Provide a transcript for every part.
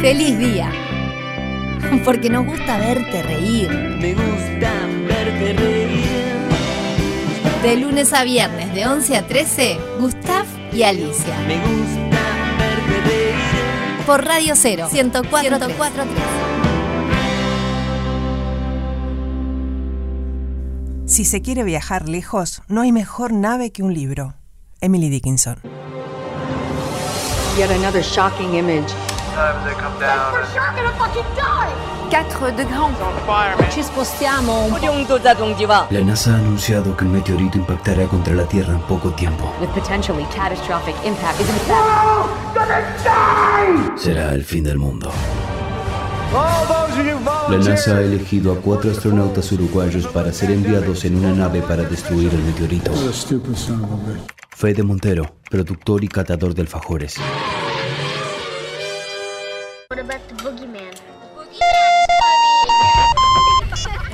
feliz día. Porque nos gusta verte reír. Me gusta verte reír. De lunes a viernes, de 11 a 13, Gustav y Alicia. Me gusta verte reír. Por Radio 0, 104, Si se quiere viajar lejos, no hay mejor nave que un libro. Emily Dickinson. Yet another shocking image. Sometimes they come down and 4 degrés. Ci spostiamo un La NASA ha anunciado que un meteorito impactará contra la Tierra en poco tiempo. With potentially catastrophic impact is in fact Será el fin del mundo. La NASA ha elegido a cuatro astronautas uruguayos para ser enviados en una nave para destruir el meteorito. Fede Montero, productor y catador de alfajores.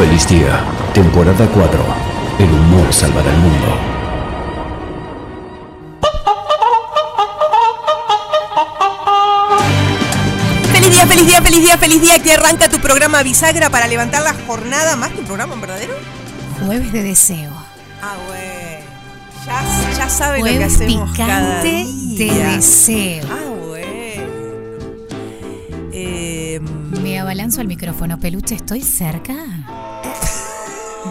Feliz día, temporada 4. El humor salvará el mundo. ¡Feliz día, feliz día, feliz día, feliz día! Que arranca tu programa Bisagra para levantar la jornada. ¿Más que un programa en verdadero? Jueves de deseo. Ah, bueno. Ya, ya sabe lo que hacemos cada picante de día. deseo. Ah, bueno. Eh, Me abalanzo al micrófono. Peluche, ¿estoy cerca?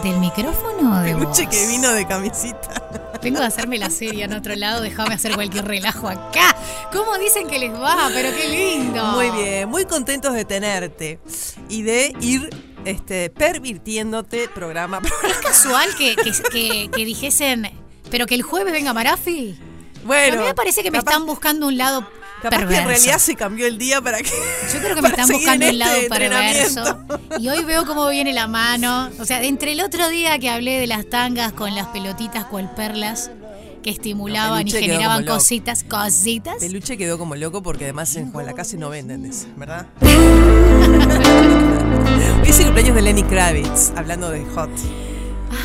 ¿Del micrófono o de peluche vos? que vino de camisita. Vengo a hacerme la serie en otro lado, déjame hacer cualquier relajo acá. ¿Cómo dicen que les va? Pero qué lindo. Muy bien, muy contentos de tenerte y de ir este, pervirtiéndote programa. Es casual que, que, que- que dijesen, pero que el jueves venga Marafi. Bueno, a mí me parece que me capaz- están buscando un lado Capaz que perverso. en realidad se cambió el día para que. Yo creo que me están buscando un lado este perverso. entrenamiento. Y hoy veo cómo viene la mano. O sea, entre el otro día que hablé de las tangas con las pelotitas cual perlas que estimulaban y generaban cositas, cositas. Peluche quedó como loco porque además en Juan la Casa no venden de eso, ¿verdad? Hoy es el cumpleaños de Lenny Kravitz, hablando de Hot.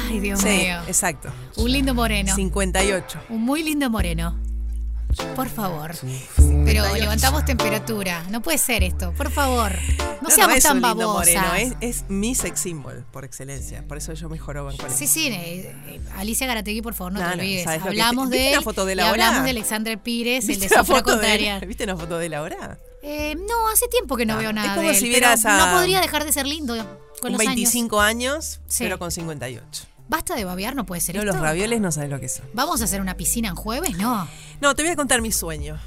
Ay, Dios sí, mío. exacto. Un lindo moreno. 58. Un muy lindo moreno. Por favor. Pero levantamos temperatura. No puede ser esto. Por favor. No, seamos es tan babosas. moreno, es, es mi sex symbol por excelencia. Por eso yo me joroban con Sí, sí, eh, eh, Alicia Garategui, por favor, no, No, te olvides. ¿sabes lo que hablamos de ¿viste él la foto de y la hora? hablamos de Alexander Pires, el ¿Viste de la Sofra de Contraria. ¿Viste una foto de Laura? Eh, no, hace tiempo que no, No, veo es nada como de él, si vieras a- no podría dejar de ser lindo con los años. 25 años, Sí. pero con 58. Basta de babear, no puede ser No, esto. los ravioles no sabes lo que son. ¿Vamos a hacer una piscina en jueves? No. No, te voy a contar mi sueño.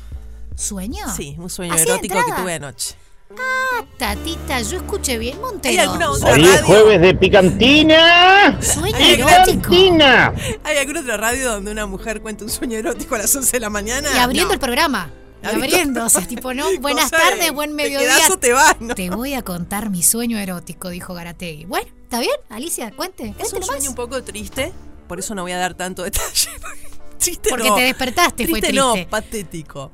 ¿Sueño? Sí, un sueño ¿Así de erótico que tuve anoche. Ah, tatita, yo escuché bien, Montero. ¿Hay alguna otra Hoy es jueves de picantina. Sueño erótico. Picantina. ¿Hay alguna otra radio donde una mujer cuenta un sueño erótico a las 11 de la mañana? Y abriendo No. el programa. Y Abriendo- o sea, tipo, no, buenas tardes, buen te mediodía. o te vas, ¿no? Te voy a contar mi sueño erótico, dijo Garategui. Bueno, ¿está bien? Alicia, cuente. Es un sueño un poco triste, por eso no voy a dar tanto detalle. triste Porque no. te despertaste, fue triste no, triste. patético.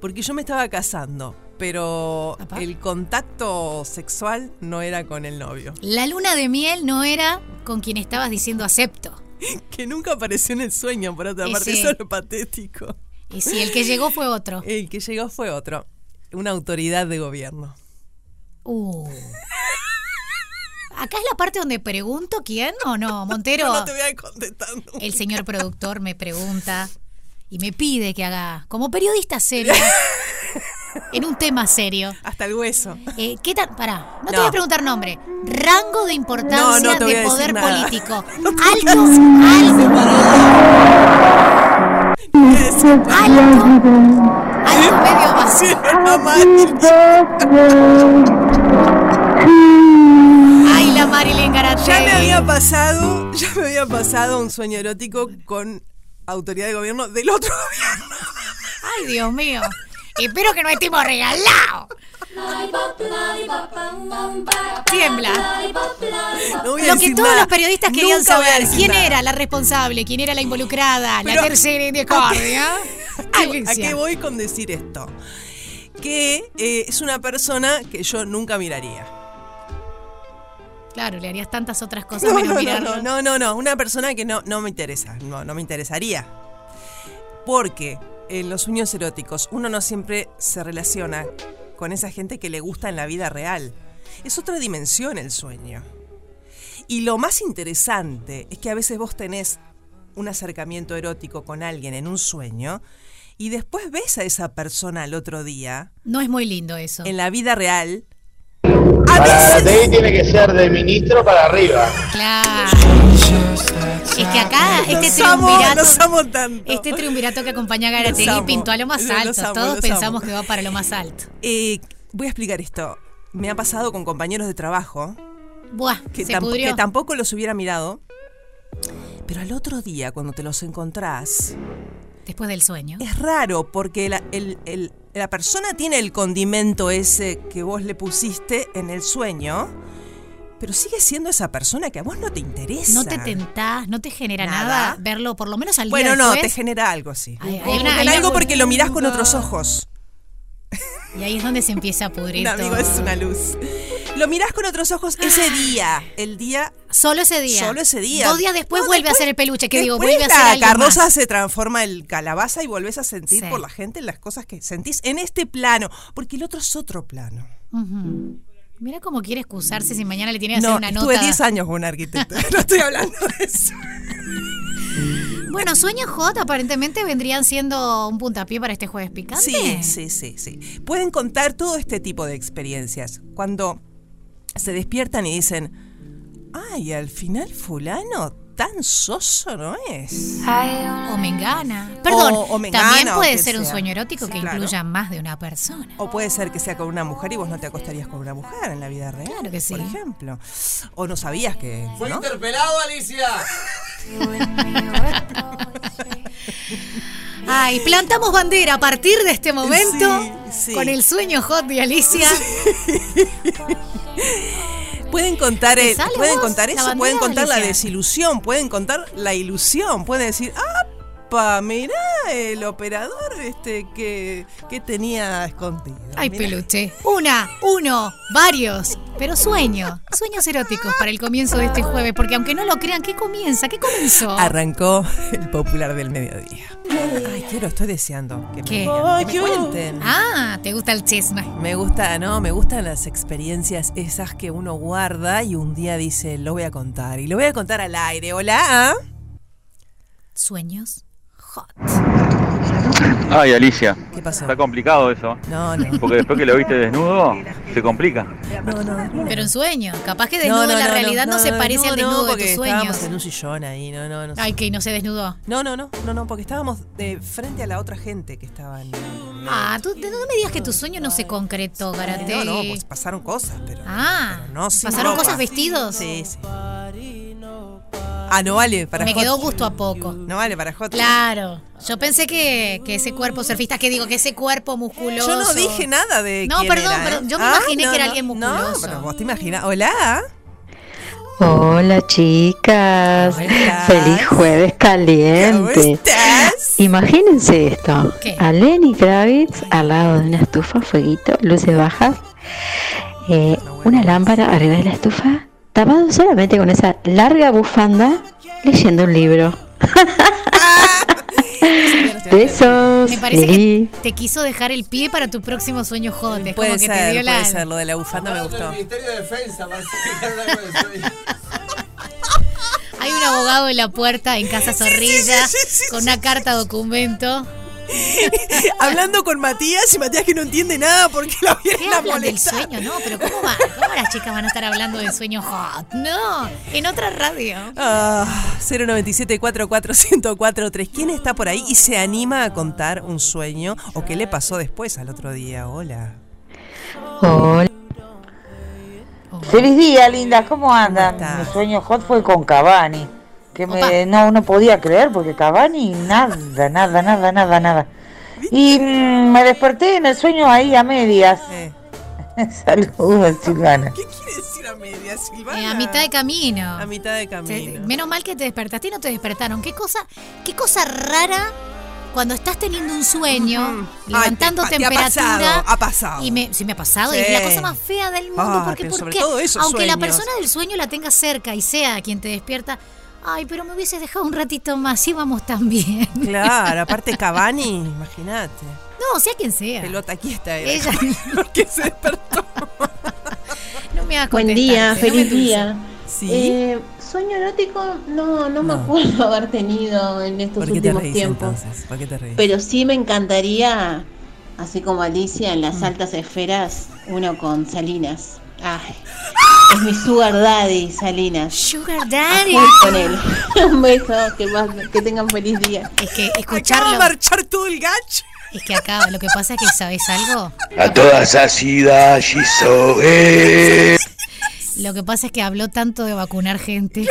Porque yo me estaba casando pero Apa. el contacto sexual no era con el novio. La luna de miel no era con quien estabas diciendo acepto. Que nunca apareció en el sueño, por otra parte, eso es lo patético. Y si el que llegó fue otro. El que llegó fue otro, una autoridad de gobierno. Uh. Acá es la parte donde pregunto quién o no, Montero. No te voy a contestar. nunca. El señor productor me pregunta y me pide que haga, como periodista seria, en un tema serio. Hasta el hueso. Eh, ¿Qué tal? Pará, no, te No. voy a preguntar nombre. Rango de importancia No, no de poder político. Alto, alto, alto, alto, medio bajo. Marilyn Garatei. Ya me había pasado, ya me había pasado un sueño erótico con autoridad de gobierno del otro gobierno. Ay, Dios mío. Espero que no estemos regalados. Tiembla. No a Lo que todos nada. los periodistas querían Nunca a saber, quién nada. era la responsable, quién era la involucrada, la tercera indiscordia. ¿A Alicia. qué voy con decir esto? Que eh, es una persona que yo nunca miraría. Claro, le harías tantas otras cosas No, menos no, no, mirarlo. no, no, no, no, una persona que no, no me interesa, no, no me interesaría. Porque en los sueños eróticos uno no siempre se relaciona con esa gente que le gusta en la vida real. Es otra dimensión el sueño. Y lo más interesante es que a veces vos tenés un acercamiento erótico con alguien en un sueño y después ves a esa persona al otro día No es muy lindo eso. en la vida real. Para la TI tiene que ser de ministro para arriba. Claro. Es que acá este triunvirato, amo tanto. este triunvirato que acompaña a Garategui pintó a lo más alto. amo, Todos pensamos amo. que va para lo más alto. Eh, voy a explicar esto. Me ha pasado con compañeros de trabajo Buah, que, se tamp- pudrió. que tampoco los hubiera mirado. Pero al otro día, cuando te los encontrás, Después del sueño. es raro porque la, el- el- la persona tiene el condimento ese que vos le pusiste en el sueño, pero sigue siendo esa persona que a vos no te interesa. No te tentás, no te genera nada, Nada. verlo por lo menos al Bueno, día no, te genera algo hay una- hay algo porque lo mirás con otros ojos. Y ahí es donde se empieza a pudrir No, amigo, todo. es una luz. Lo mirás con otros ojos ese día. El día Solo ese día. Solo ese día. Dos días después No, vuelve después- a ser el peluche, que digo, vuelve a ser la carroza más. se transforma en calabaza y volvés a sentir Sí. por la gente las cosas que sentís en este plano. Porque el otro es otro plano. Mira cómo quiere excusarse si mañana le tiene que No, hacer una estuve nota. 10 años con un arquitecto. no estoy hablando de eso. Bueno, sueños hot aparentemente vendrían siendo un puntapié para este jueves picante. Sí, sí, sí, sí. Pueden contar todo este tipo de experiencias. Cuando se despiertan y dicen, ay, al final fulano tan soso no es. O mengana. Perdón, O- o mengana, también puede ser un sueño erótico que Claro. incluya más de una persona. O puede ser que sea con una mujer y vos no te acostarías con una mujer en la vida real. Claro que sí. Por ejemplo. O no sabías que. Fue ¿no? interpelado, Alicia. Ay, plantamos bandera a partir de este momento Sí, sí. con el sueño hot de Alicia. Pueden contar, ¿Te el- sale pueden contar eso, pueden contar la desilusión, pueden contar la ilusión, pueden decir, ¡apa! Mirá el operador este que, que tenía escondido. Ay, mirá". peluche. Una, uno, varios. Pero sueño. Sueños eróticos para el comienzo de este jueves. Porque aunque no lo crean, ¿qué comienza? ¿Qué comenzó? Arrancó el popular del mediodía. Ay, quiero, estoy deseando que me, ¿Qué? digan, que me cuenten. Ah, ¿te gusta el chisme? Me gusta, no, me gustan las experiencias esas que uno guarda y un día dice, lo voy a contar. Y lo voy a contar al aire. Hola. Sueños hot. Ay, Alicia. ¿Qué pasó? Está complicado eso. No, no. Porque después que lo viste desnudo, se complica. No, no. Pero en sueño. Capaz que desnudo en la realidad no, se parece al desnudo de tus sueños. Estábamos en un sillón ahí, no, no, no. Ay, que no se desnudó. No, no, no, no, no, porque estábamos de frente a la otra gente que estaba en. Ah, tú no me digas que tu sueño no se concretó, Garate. No, no, pues pasaron cosas, pero. Ah, pero no sin ¿pasaron ropa. cosas vestidos? Sí, sí. Ah, no vale para Me hot. quedó gusto a poco. No vale para hot. Claro, yo pensé que, que ese cuerpo surfista, que digo, que ese cuerpo musculoso. Yo no dije nada de No, quién perdón, era, ¿eh? perdón, yo me imaginé no, que era no, alguien No, musculoso. pero vos te imaginas. Hola. Hola chicas, ¿Cómo feliz jueves ¿Cómo caliente. estás? Imagínense esto, ¿Qué? a Lenny Kravitz al lado de una estufa, fueguito, luces bajas, eh, una lámpara arriba de la estufa, tapado solamente con esa larga bufanda, leyendo un libro. Besos, Me parece que te quiso dejar el pie para tu próximo sueño hot. Es Puede como que te dio la. puede ser. Lo de la bufanda me gustó. Ministerio de Defensa, para explicar algo de sueño. Hay un abogado en la puerta en Casa Zorrilla sí, sí, sí, con una carta documento. Hablando con Matías y Matías que no entiende nada porque la ¿Qué vienen a hablan del molestar. sueño? No, pero ¿cómo, va? ¿cómo las chicas van a estar hablando de sueño hot? No, en otra radio. Ah, 097 44143 ¿Quién está por ahí y se anima a contar un sueño o qué le pasó después al otro día? Hola. Hola. Feliz día, linda. ¿Cómo andan? estás? Mi sueño hot fue con Cavani. Que me, no, no podía creer porque Cavani nada, nada, nada, nada, nada. Y mm, me desperté en el sueño ahí a medias. Eh, Saludos, Silvana. ¿Qué quiere decir a media, Silvana? Eh, a mitad de camino. A mitad de camino. menos mal que te despertaste y no te despertaron. ¿Qué cosa, qué cosa rara cuando estás teniendo un sueño, Ujú. levantando Ay, te- te ha temperatura. pasado, ha pasado. Y me, sí me ha pasado. Sí. Y es la cosa más fea del mundo. Ah, porque, pero ¿por sobre qué? todo esos Aunque la sueños. persona del sueño la tenga cerca y sea quien te despierta. Ay, pero me hubieses dejado un ratito más, íbamos tan bien. Claro, aparte Cavani, imagínate. No, sea quien sea. Pelota aquí está era. Ella que se despertó. no me hagas Buen día, no me feliz día. Sí. Eh, sueño erótico no, no me acuerdo haber tenido en estos ¿Por qué te últimos reís tiempos. entonces? ¿Por qué te reís? Pero sí me encantaría, así como Alicia en las altas esferas, uno con Salinas. Ay, es mi sugar daddy, Salinas. Sugar A Daddy. full con él. Un beso, que, más- que tengan feliz día. Es que Acaba de escucharlo. marchar todo el gacho. Es que acá, lo que pasa es que, ¿sabes algo? A todas asida, Shizoe. Lo que pasa es que habló tanto de vacunar gente.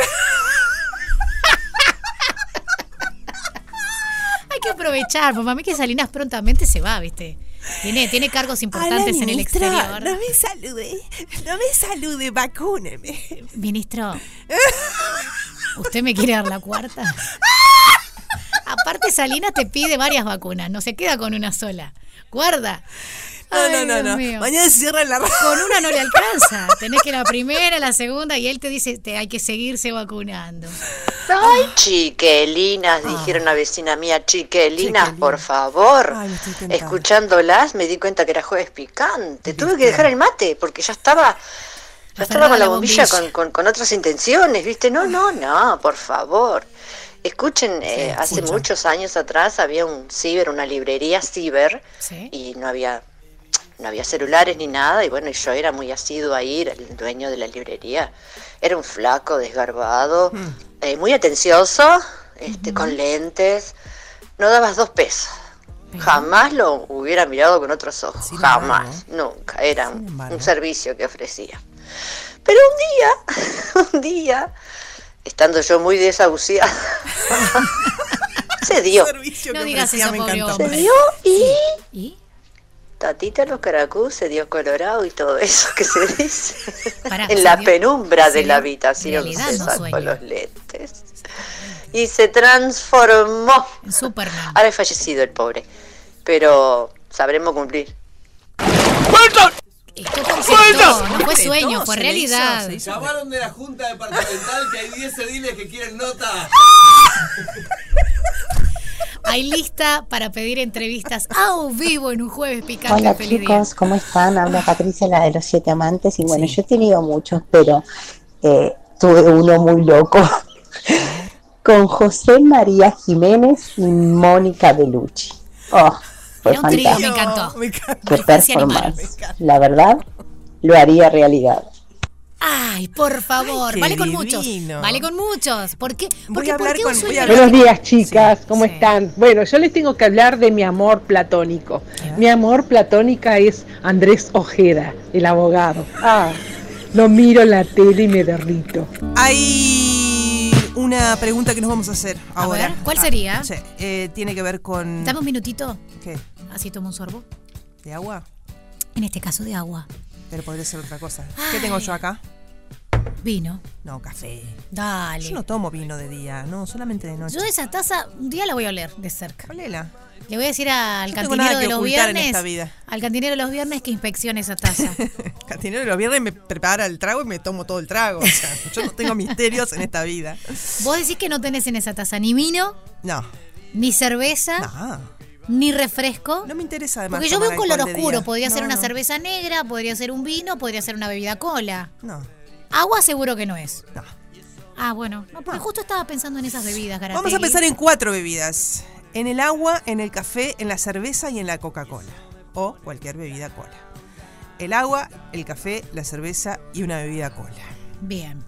Hay que aprovechar, porque a mí que Salinas prontamente se va, ¿viste? Tiene, tiene cargos importantes en el exterior. No me salude, no me salude, vacúneme. Ministro, ¿usted me quiere dar la cuarta? Aparte, Salinas te pide varias vacunas, no se queda con una sola. Guarda. No, Ay, no, no, no. Mañana se cierra la radio. Con una no le alcanza. Tenés que la primera, la segunda, y él te dice, te hay que seguirse vacunando. Ay, chiquelinas, dijeron una vecina mía, chiquelinas, por favor. Ay. Escuchándolas me di cuenta que era jueves picante. Tuve que dejar el mate porque ya estaba, ya estaba con la la bombilla con, con- con otras intenciones, ¿viste? No, no, no, por favor. Escuchen, eh, hace muchos años atrás había un ciber, una librería ciber, Sí. y no había no había celulares ni nada y bueno y yo era muy asiduo a ir el dueño de la librería era un flaco desgarbado eh, muy atencioso este con lentes no dabas dos pesos. Jamás lo hubiera mirado con otros ojos. Sin jamás nunca. Era un, servicio que ofrecía. Pero un día un día estando yo muy desahuciada se dio. Servicio No que digas ofrecía, eso, me encantó. se dio y ¿Y? Tatita los caracú se dio colorado y todo eso que se dice Pará, en se la dio- penumbra de la habitación realidad, se no sacó sueño. los lentes y se transformó. Superman. Ahora es fallecido el pobre, pero sabremos cumplir. Esto conceptó, no fue sueño, fue realidad. Llamaron de la Junta Departamental que hay 10 ediles que quieren nota. Hay lista para pedir entrevistas a vivo en un jueves picante. Hola Feliz día. chicos, ¿cómo están? Habla Patricia, la de los siete amantes. Y bueno, Sí. yo he tenido muchos, pero eh, tuve uno muy loco con José María Jiménez y Mónica Bellucci. Oh, fue Era un trío, fantástico. me encantó. Me encanta. Qué performance. La verdad, lo haría realidad. Ay, por favor, Ay, vale con muchos. Vale con muchos. ¿Por qué? Voy Porque, a hablar ¿por qué con- a Buenos días, chicas, ¿cómo Sí. están? Bueno, yo les tengo que hablar de mi amor platónico. Mi amor platónica es Andrés Ojeda, el abogado. Ah, lo miro en la tele y me derrito. Hay una pregunta que nos vamos a hacer A ahora. ver, ¿cuál Ah, sería? sí, eh, tiene que ver con. Dame un minutito, ¿Qué? así tomo un sorbo. ¿De agua? En este caso de agua. Pero podría ser otra cosa. ¿Qué tengo yo acá? Vino. No, café. Dale. Yo no tomo vino de día, no, solamente de noche. Yo esa taza un día la voy a oler de cerca. Olela. Le voy a decir al tengo cantinero de los viernes. Al cantinero de los viernes que inspeccione esa taza. Cantinero de los viernes me prepara el trago y me tomo todo el trago. O sea, yo no tengo misterios en esta vida. Vos decís que no tenés en esa taza ni vino, No. ni cerveza, No. Ni refresco. No me interesa además. Porque yo veo un color oscuro. Podría ser una no. cerveza negra, podría ser un vino, podría ser una bebida cola. No. Agua seguro que no es. No. Ah, bueno. No, porque justo estaba pensando en esas bebidas, Vamos a pensar en cuatro bebidas. En el agua, en el café, en la cerveza y en la Coca-Cola. O cualquier bebida cola. El agua, el café, la cerveza y una bebida cola. Bien.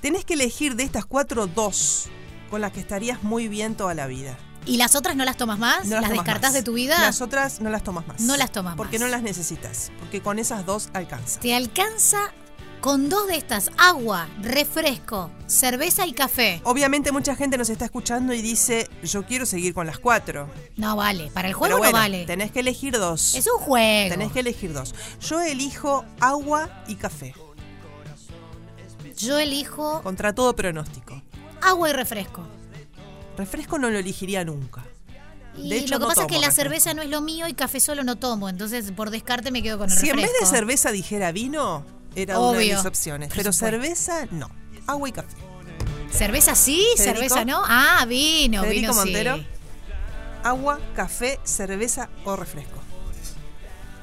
Tenés que elegir de estas cuatro dos con las que estarías muy bien toda la vida. ¿Y las otras no las tomas más? No ¿Las, tomas descartás de tu vida? Las otras no las tomas más. No las tomas Porque más. no las necesitas. Porque con esas dos alcanza. Te alcanza con dos de estas, agua, refresco, cerveza y café. Obviamente mucha gente nos está escuchando y dice, yo quiero seguir con las cuatro. No vale, para el juego Pero bueno, no vale. tenés que elegir dos. Es un juego. Tenés que elegir dos. Yo elijo agua y café. Yo elijo Contra todo pronóstico. agua y refresco. Refresco no lo elegiría nunca. Y De hecho, lo que no pasa es que la refresco. cerveza no es lo mío y café solo no tomo, entonces por descarte me quedo con el Si en refresco. vez de cerveza dijera vino, era una de mis opciones. Pero cerveza, no. Agua y café. ¿Cerveza sí? Federico. ¿Cerveza no? Ah, vino, Federico vino Montero. sí. Agua, café, cerveza o refresco.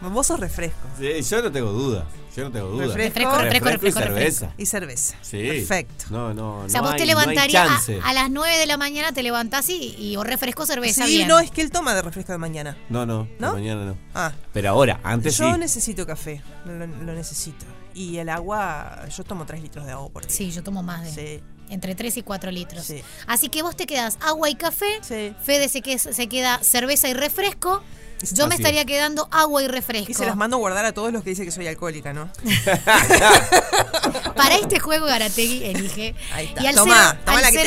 Vos sos refresco. Sí, yo no tengo duda. Yo no tengo duda. Refresco, refresco, y refresco, cerveza. Y cerveza. Sí. Perfecto. No, no, O sea, no vos hay- te no levantarías a, a las 9 de la mañana, te levantás y, y o refresco cerveza. Sí, bien. no, es que él toma de refresco de mañana. No, no, ¿No? mañana no. Ah. Pero ahora, antes yo sí. necesito café, lo, lo necesito. Y el agua, yo tomo 3 litros de agua por día. Sí, yo tomo más de. Sí. Entre 3 y 4 litros. Sí. Así que vos te quedas agua y café. Sí. Fede se, que- se queda cerveza y refresco. Yo me estaría es. quedando agua y refresco. Y se las mando a guardar a todos los que dicen que soy alcohólica, ¿no? Para este juego, Garategui elige. Ahí está. Y al, Tomá, cero- al la que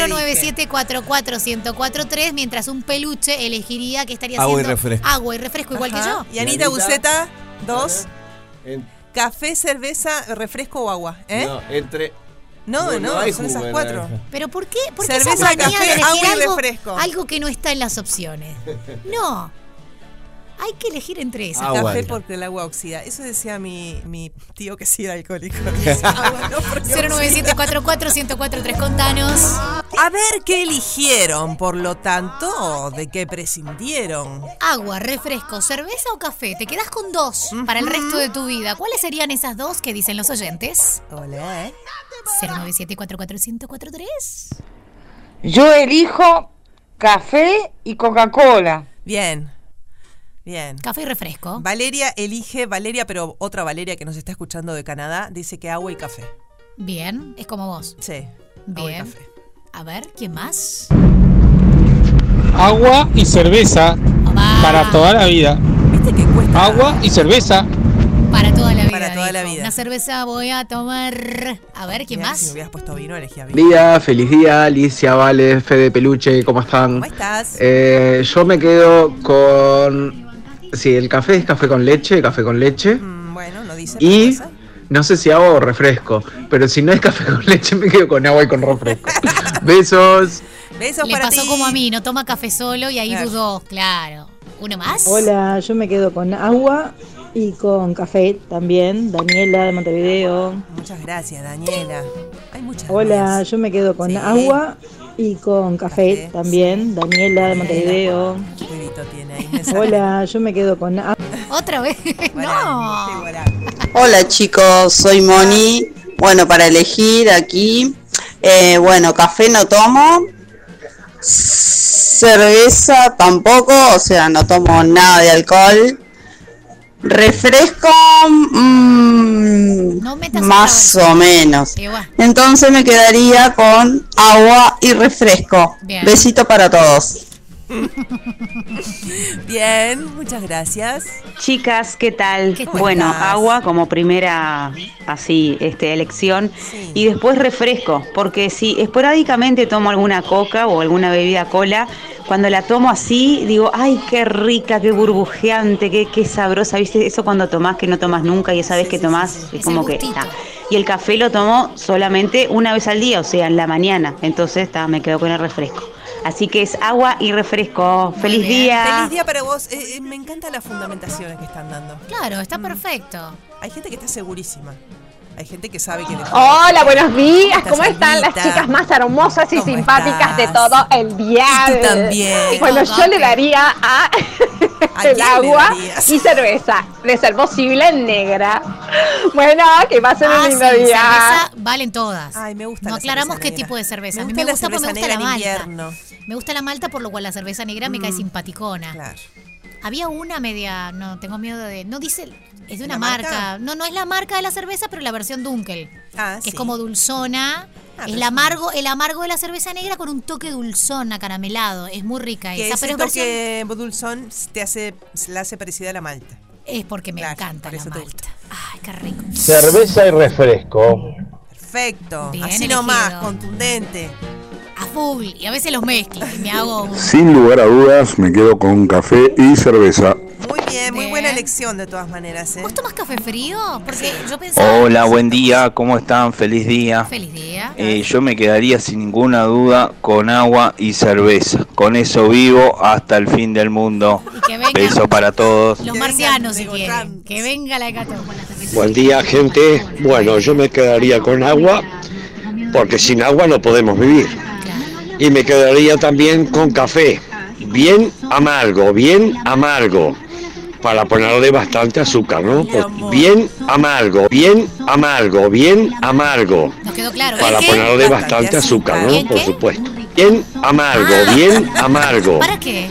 te 097441043, mientras un peluche elegiría que estaría Agua y haciendo refresco. agua y refresco, igual que yo. Y Anita Buceta, dos. En- Café, cerveza, refresco o agua, ¿eh? No, entre. No, no, son esas cuatro. Pero ¿por qué? ¿Por qué Cerveza, esa manía café, de agua y algo, refresco. algo que no está en las opciones? No. Hay que elegir entre esas. Agua. Café porque el agua oxida. Eso decía mi, mi tío que sí era alcohólico. Agua no, porque oxida. 097441043, contanos. A ver qué eligieron, por lo tanto, de qué prescindieron. Agua, refresco, cerveza o café. Te quedas con dos para el resto de tu vida. ¿Cuáles serían esas dos que dicen los oyentes? Hola, ¿eh? 097441043. Yo elijo café y Coca-Cola. Bien. Bien. Café y refresco. Valeria elige, Valeria, pero otra Valeria que nos está escuchando de Canadá, dice que agua y café. Bien, es como vos. Sí. Agua y Bien. café. A ver, ¿quién más? Agua y cerveza para toda la vida. Agua y cerveza. Para toda la vida. Para toda la vida. Una cerveza voy a tomar. A ver, ¿quién Mirá que Si me más? hubieras puesto vino, elegía vino. Día, feliz día, Alicia, Vale, Fede Peluche, ¿cómo están? ¿Cómo estás? Eh, yo me quedo con... Sí, el café es café con leche, café con leche. Mm, bueno, no dice. Y no sé si agua o refresco, pero si no es café con leche me quedo con agua y con refresco. Besos. Besos Le para pasó ti. como a mí, no toma café solo y ahí Claro. dudó, claro. ¿Uno más? Hola, yo me quedo con agua y con café también. Daniela de Montevideo. Muchas gracias, Daniela. Hay muchas Hola, yo me quedo con Sí. agua y con café, también. Daniela de Montevideo. Hola, yo me quedo con. ¿Otra vez? no. Hola chicos, soy Moni. Bueno, para elegir aquí, eh, bueno, café no tomo, cerveza tampoco, o sea, no tomo nada de alcohol. Refresco, mm, No metas más o menos. Igual. Entonces me quedaría con agua y refresco. Bien. Besito para todos. Bien, muchas gracias. Chicas, ¿qué tal? ¿Cómo bueno, estás? agua como primera así este elección y después refresco, porque si esporádicamente tomo alguna coca o alguna bebida cola, cuando la tomo así digo, ay, qué rica, qué burbujeante, qué, qué sabrosa, ¿viste? Eso cuando tomás que no tomas nunca y esa vez que tomás es como que ah, y el café lo tomo solamente una vez al día, o sea, en la mañana. Entonces ta, me quedo con el refresco. Así que es agua y refresco. ¡Feliz día! Feliz día para vos. Eh, eh, me encantan las fundamentaciones que están dando. Claro, está perfecto. Hay gente que está segurísima. Hay gente que sabe que le Hola, buenos días. ¿Cómo están las chicas más hermosas y ¿Cómo simpáticas de todo el día? Y tú también. Bueno, yo le daría a ¿A el quién agua y cerveza, de ser posible negra. Bueno, que pasen un Ah, lindo sí, día. cerveza valen todas. Ay, me gusta No la aclaramos qué negra. tipo de cerveza. Me A mí gusta me la gusta porque me gusta la malta. invierno. Me gusta la malta, por lo cual la cerveza negra me cae Mm. simpaticona. Claro. Había una media, no, tengo miedo de, no dice, es de una ¿La marca? marca? no, no es la marca de la cerveza, pero la versión Dunkel, Ah, que sí. es como dulzona, Ah, el amargo, el amargo de la cerveza negra con un toque dulzón, acaramelado, es muy rica Que esa, ese pero es, versión- toque dulzón te hace, la hace parecida a la malta. es porque me Claro, encanta por la malta. Ay, qué rico. Cerveza y refresco. Perfecto. Bien Así elegido. nomás, contundente. Full, y a veces los mezclo y me hago Sin lugar a dudas, me quedo con café y cerveza. Muy bien, muy buena elección de todas maneras. ¿eh? ¿Vos tomás café frío? Porque yo pensaba... Hola, buen día, ¿cómo están? Feliz día. Feliz día. Eh, yo me quedaría sin ninguna duda con agua y cerveza. Con eso vivo hasta el fin del mundo. Y que vengan Beso para todos. los marcianos si quieren. Que venga la hecatombe. Buen día, gente. Bueno, yo me quedaría con agua, porque sin agua no podemos vivir. Y me quedaría también con café, bien amargo, bien amargo, para ponerle bastante azúcar, ¿no? Bien amargo, bien amargo, bien amargo, Nos quedó claro. para ponerle bastante azúcar, ¿Bien ¿no? Por supuesto. Bien amargo, bien amargo. ¿Para qué?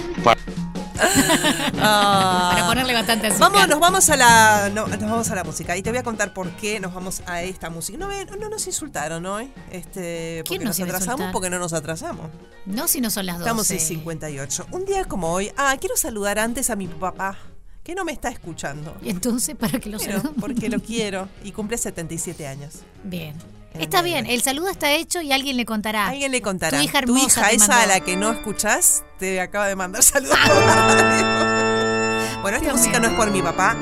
Ah. Para ponerle bastante azúcar. Vamos, nos vamos a la no, nos vamos a la música y te voy a contar por qué nos vamos a esta música. No, no nos insultaron hoy, este, porque ¿Quién nos nos atrasamos porque no nos atrasamos. No si no son las 12. Estamos en 58. Un día como hoy, ah, quiero saludar antes a mi papá que no me está escuchando. Y entonces, ¿para qué lo saludan? porque lo quiero y cumple 77 años. Bien. Está bien, el saludo está hecho y alguien le contará. Alguien le contará. Tu hija Tu hermosa hija, te esa mandó. a la que no escuchás, te acaba de mandar saludos. por radio. bueno, esta Dios música mío. no es por mi papá,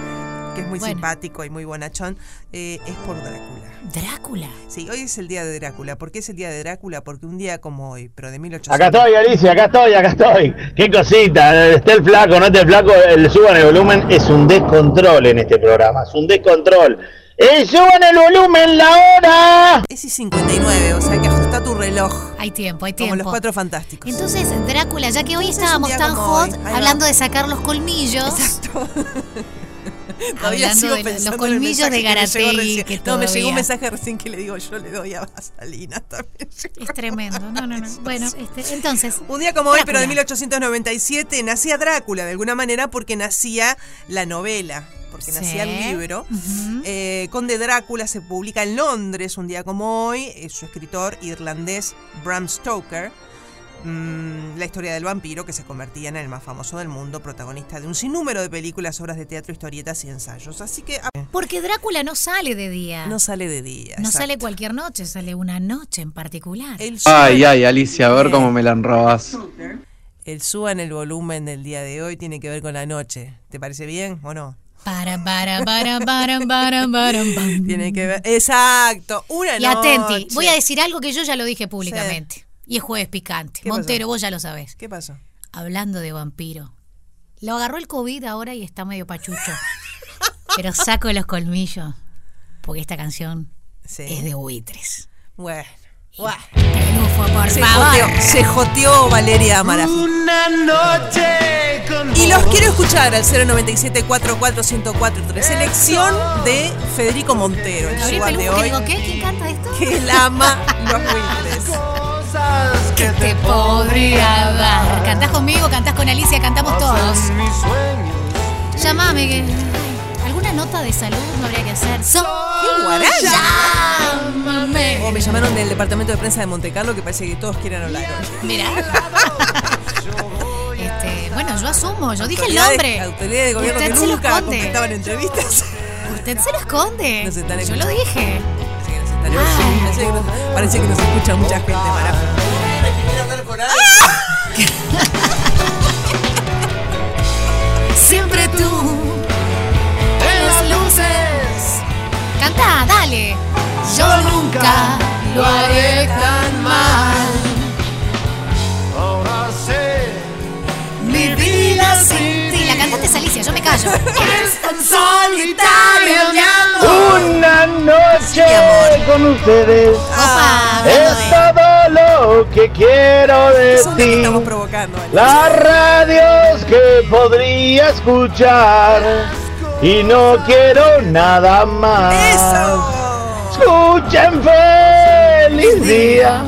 que es muy Bueno. simpático y muy bonachón, eh, es por Drácula. ¿Drácula? Sí, hoy es el día de Drácula. ¿Por qué es el día de Drácula? Porque un día como hoy, pero de 1800. Acá estoy, Alicia, acá estoy, acá estoy. Qué cosita, esté el flaco, no esté el flaco, el suban el volumen, es un descontrol en este programa, es un descontrol. ¡Eh, suban el volumen la hora! Es y 59, o sea que ajusta tu reloj. Hay tiempo, hay tiempo. Como los cuatro fantásticos. Entonces, Drácula, ya que hoy Entonces, estábamos tan hot, hoy, hablando de sacar los colmillos. Todavía hablando sigo de los pensando en el colmillos de mensaje que me llegó Garategui. recién. Que No, me llegó un mensaje recién que le digo, yo le doy a Salinas también. Es tremendo. No, no, no. Bueno, este, entonces. Un día como hoy, pero de Drácula. 1897, nacía Drácula, de alguna manera, porque nacía la novela, porque Sí. nacía el libro. Eh, Conde Drácula se publica en Londres un día como hoy. Es su escritor irlandés Bram Stoker. Mm, la historia del vampiro que se convertía en el más famoso del mundo, protagonista de un sinnúmero de películas, obras de teatro, historietas y ensayos. Así que ah, Porque Drácula no sale de día. no sale de día. No exacto. sale cualquier noche, sale una noche en particular. El Ay, ay, Alicia, a ver cómo me la enrobas. El suban el volumen del día de hoy tiene que ver con la noche. ¿Te parece bien o no? Para, para, para, para, para, para. Tiene que ver. Exacto. Una Y noche. atenti, voy a decir algo que yo ya lo dije públicamente. Y es jueves picante. Montero, vos ya lo sabés. ¿Qué pasó? Hablando de vampiro. Lo agarró el COVID ahora y está medio pachucho. Pero saco los colmillos. Porque esta canción Sí. es de buitres. Bueno. Pelufo, por Se favor. joteó, se joteó Valeria Marafi. Una noche con Y los quiero escuchar al 097 44143 Selección de Federico Montero, el suban de hoy. digo, ¿qué? ¿Quién canta esto? Que él ama los buitres. ¿Qué te podría dar? ¿Cantás conmigo? ¿Cantás con Alicia? Cantamos todos. Llamame. que- ¿Alguna nota de salud no habría que hacer? So- ¡Qué guaracha! Llámame. Oh, me llamaron del departamento de prensa de Monte Carlo que parece que todos quieren hablar hoy. Mira. Este, bueno, yo asumo, yo dije el Autoridades- nombre. Autoridades de gobierno Usted que se lo nunca esconde. contestaban entrevistas. Usted se lo esconde. Nos están yo lo escuchando. dije. Parece que nos- Parece que nos escucha mucha gente, Marafi. Siempre tú. En las luces. Canta, dale. yo nunca lo haré tan mal. Ahora sé Mi vida sin es Alicia, yo me callo. es tan solitario mi amor. Una noche con ustedes Opa, es todo lo que quiero de Eso que ti. estamos provocando. Las radios que podría escuchar y no quiero nada más. Escuchen feliz día.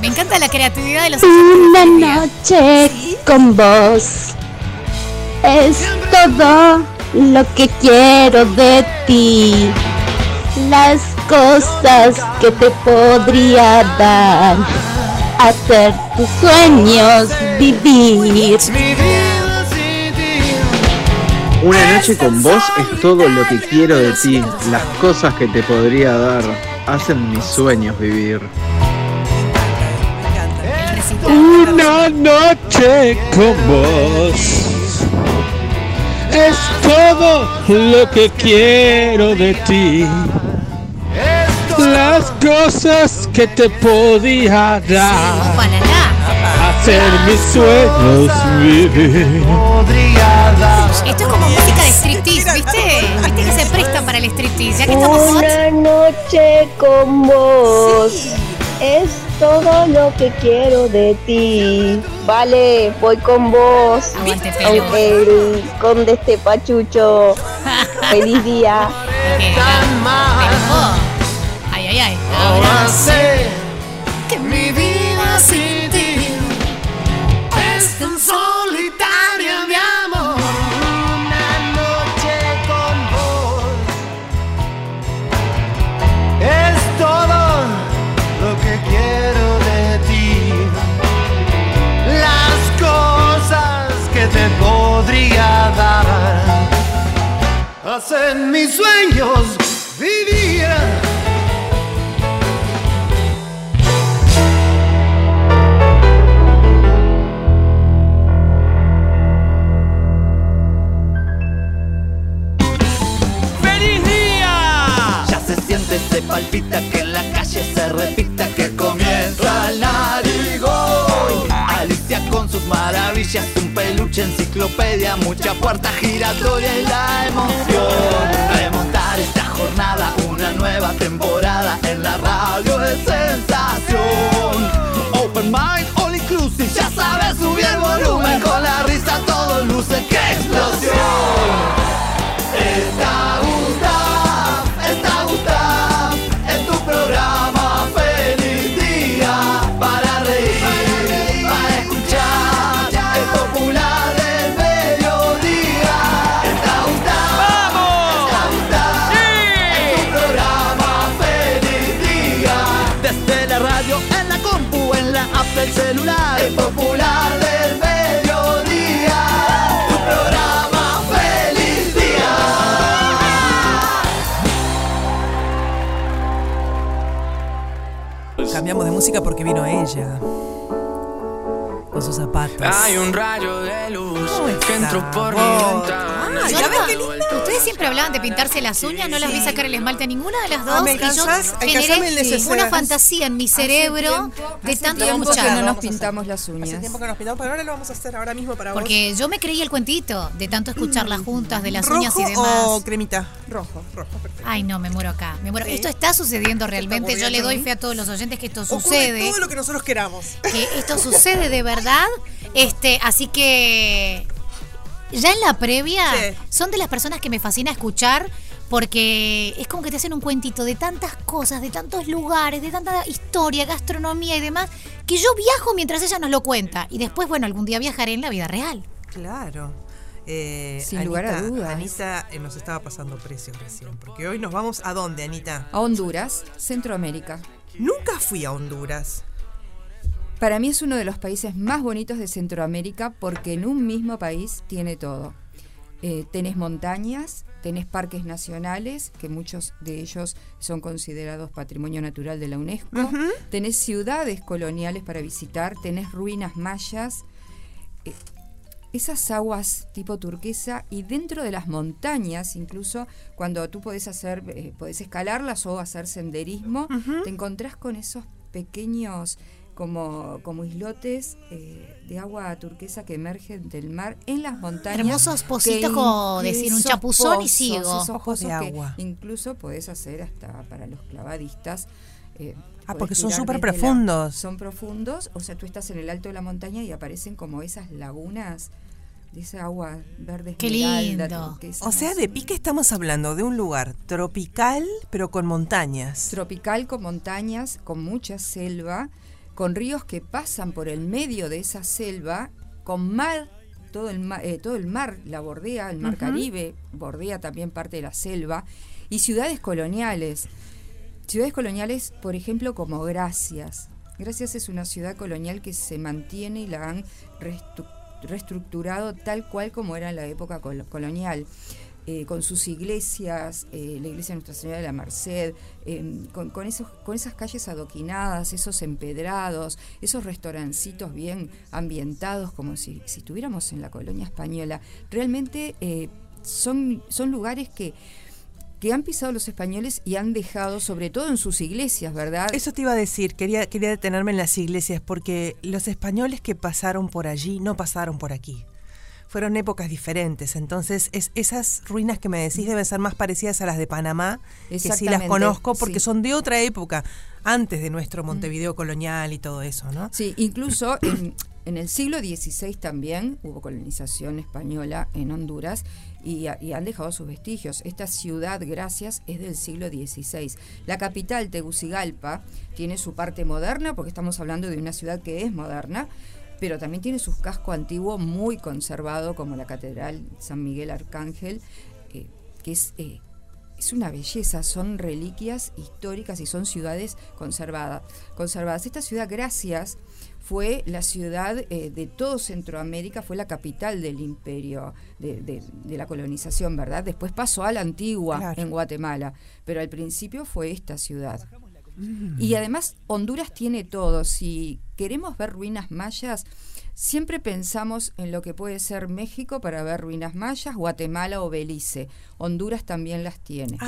Me encanta la creatividad de los Una noche con vos es todo lo que quiero de ti. Las cosas que te podría dar, hacer tus sueños vivir. Una noche con vos es todo lo que quiero de ti. Las cosas que te podría dar hacen mis sueños vivir. Una noche con vos es todo lo que quiero de ti. Las cosas que te podía dar, hacer mis sueños vivir. Esto es como música de striptease, ¿viste? ¿Viste que se presta para el striptease? Ya que estamos hot. Una noche con vos es todo lo que quiero de ti. Vale, voy con vos. Aguante. Aunque el conde este pachucho. Feliz día. Ay, ay, ay. Ahora sé hacen mis sueños vivir. ¡Feliz día! Ya se siente, se palpita que en la calle se repita que comienza el narigón. Sus maravillas, un peluche, enciclopedia, mucha puerta giratoria y la emoción. Remontar esta jornada, una nueva temporada en la radio es música porque vino ella. Con sus zapatos. Hay un rayo de luz que entró por mi ventana. Ah, ¿ya ves qué lindo? Ustedes siempre hablaban de pintarse las uñas, no las vi sacar el esmalte a ninguna de las Ah, dos. ¿me y yo generé el una fantasía en mi cerebro de tanto tiempo que no nos pintamos las Hace uñas. tiempo que nos pintamos, pero ahora lo vamos a hacer ahora mismo para vos. Porque yo me creí el cuentito de tanto escucharlas juntas, de las uñas y ¿Rojo demás. o cremita? Rojo. Rojo, perfecto. Ay, no, me muero acá. Me muero. Sí. Esto está sucediendo realmente. Yo le doy fe a todos los oyentes que esto Ocurre sucede. todo lo que nosotros queramos. Que esto sucede de verdad. Este, así que ya en la previa Sí. son de las personas que me fascina escuchar porque es como que te hacen un cuentito de tantas cosas, de tantos lugares, de tanta historia, gastronomía y demás, que yo viajo mientras ella nos lo cuenta y después, bueno, algún día viajaré en la vida real. Claro. Eh, Sin lugar a dudas. Anita eh, nos estaba pasando precios recién. Porque hoy nos vamos a dónde, Anita? A Honduras, Centroamérica. Nunca fui a Honduras. Para mí es uno de los países más bonitos de Centroamérica porque en un mismo país tiene todo. Eh, tenés montañas, tenés parques nacionales, que muchos de ellos son considerados patrimonio natural de la UNESCO, tenés ciudades coloniales para visitar, tenés ruinas mayas. Eh, esas aguas tipo turquesa y dentro de las montañas, incluso cuando tú podés hacer, eh, podés escalarlas o hacer senderismo, te encontrás con esos pequeños como, como islotes eh, de agua turquesa que emergen del mar en las montañas. Hermosos pocitos, como decir, un chapuzón y sigo. esos Ojos de pozos que agua. incluso podés hacer hasta para los clavadistas. eh, Ah, porque son súper la- profundos. son profundos, o sea, tú estás en el alto de la montaña y aparecen como esas lagunas de esa agua verde Qué lindo. turquesa, O sea, de pique estamos hablando de un lugar tropical, pero con montañas. tropical con montañas, con mucha selva, con ríos que pasan por el medio de esa selva, con mar, todo el, ma- eh, todo el mar la bordea, el mar. Caribe bordea también parte de la selva, y ciudades coloniales. Ciudades coloniales, por ejemplo, como Gracias. Gracias es una ciudad colonial que se mantiene y la han reestructurado tal cual como era en la época col- colonial. Eh, con sus iglesias, eh, la iglesia de Nuestra Señora de la Merced, eh, con, con esos, con esas calles adoquinadas, esos empedrados, esos restaurancitos bien ambientados, como si, si estuviéramos en la colonia española. Realmente eh, son, son lugares que, que han pisado los españoles y han dejado, sobre todo en sus iglesias, ¿verdad? Eso te iba a decir, quería, quería detenerme en las iglesias, porque los españoles que pasaron por allí no pasaron por aquí. Fueron épocas diferentes, entonces es, esas ruinas que me decís deben ser más parecidas a las de Panamá, que sí las conozco porque sí. son de otra época, antes de nuestro Montevideo colonial y todo eso, ¿no? Sí, incluso en, en el siglo XVI también hubo colonización española en Honduras y, y han dejado sus vestigios. Esta ciudad, gracias, es del siglo XVI. La capital, Tegucigalpa, tiene su parte moderna, porque estamos hablando de una ciudad que es moderna, pero también tiene su casco antiguo muy conservado, como la Catedral San Miguel Arcángel, eh, que es... eh, es una belleza, son reliquias históricas y son ciudades conservadas. conservadas. Esta ciudad, gracias, fue la ciudad eh, de todo Centroamérica, fue la capital del imperio, de, de- de la colonización, ¿verdad? Después pasó a la antigua Claro. en Guatemala, pero al principio fue esta ciudad. Y además Honduras tiene todo. Si queremos ver ruinas mayas, siempre pensamos en lo que puede ser México para ver ruinas mayas, Guatemala o Belice. Honduras también las tiene.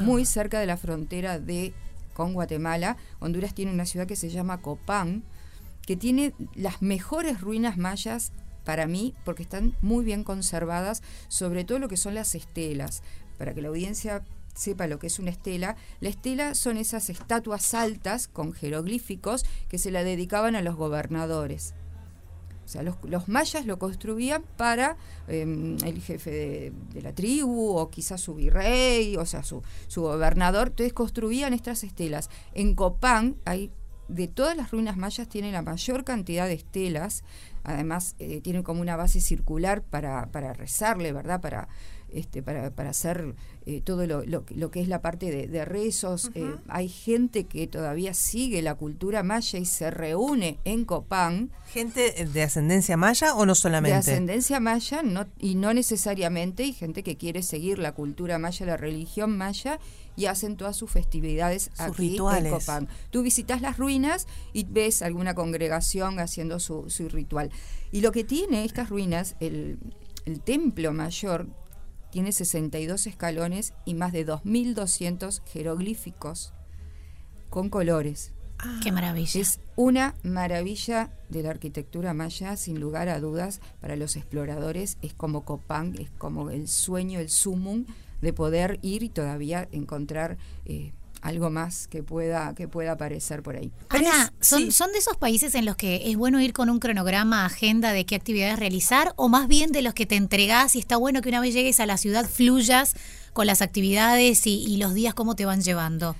Muy cerca de la frontera de con Guatemala, Honduras tiene una ciudad que se llama Copán, que tiene las mejores ruinas mayas para mí, porque están muy bien conservadas, sobre todo lo que son las estelas, para que la audiencia sepa lo que es una estela. La estela son esas estatuas altas con jeroglíficos que se la dedicaban a los gobernadores. O sea, los, los mayas lo construían para eh, el jefe de, la tribu o quizás su virrey, o sea, su, su gobernador. Entonces construían estas estelas. En Copán hay, de todas las ruinas mayas, tiene la mayor cantidad de estelas. Además, eh, tienen como una base circular para, para rezarle, ¿verdad? Para, este, para, para hacer eh, todo lo, lo, lo que es la parte de, de rezos. Eh, hay gente que todavía sigue la cultura maya y se reúne en Copán. ¿Gente de ascendencia maya o no solamente? De ascendencia maya no, y no necesariamente, y gente que quiere seguir la cultura maya, la religión maya, y hacen todas sus festividades Sus aquí rituales. en Copán. Tú visitas las ruinas y ves alguna congregación haciendo su, su ritual. Y lo que tiene estas ruinas, el, el templo mayor, tiene 62 escalones y más de 2.200 jeroglíficos con colores. Qué maravilla. Es una maravilla de la arquitectura maya, sin lugar a dudas, para los exploradores. Es como Copán, es como el sueño, el sumum de poder ir y todavía encontrar eh, algo más que pueda, que pueda aparecer por ahí. Ana, ¿son, ¿son de esos países en los que es bueno ir con un cronograma, agenda de qué actividades realizar? ¿O más bien de los que te entregás y está bueno que una vez llegues a la ciudad fluyas con las actividades y, y los días cómo te van llevando?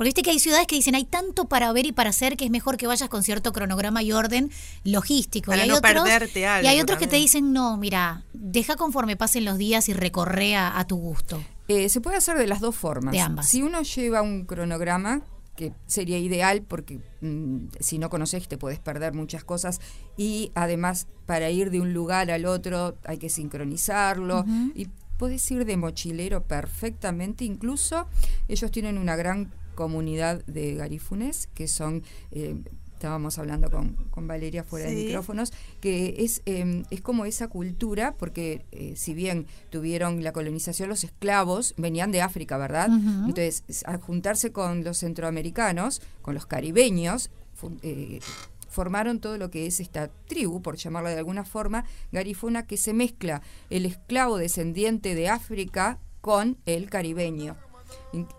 Porque viste que hay ciudades que dicen hay tanto para ver y para hacer que es mejor que vayas con cierto cronograma y orden logístico. Para y hay no otros, perderte algo Y hay otros que te dicen, no, mira, deja conforme pasen los días y recorre a, a tu gusto. Eh, se puede hacer de las dos formas. De ambas. Si uno lleva un cronograma, que sería ideal porque mm, si no conoces te puedes perder muchas cosas y además para ir de un lugar al otro hay que sincronizarlo y puedes ir de mochilero perfectamente. Incluso ellos tienen una gran comunidad de garífunes que son... eh, estábamos hablando con, con Valeria fuera de micrófonos, que es, eh, es como esa cultura, porque eh, si bien tuvieron la colonización, los esclavos venían de África, ¿verdad? Entonces, al juntarse con los centroamericanos, con los caribeños, eh, formaron todo lo que es esta tribu, por llamarla de alguna forma, garifuna, que se mezcla el esclavo descendiente de África con el caribeño.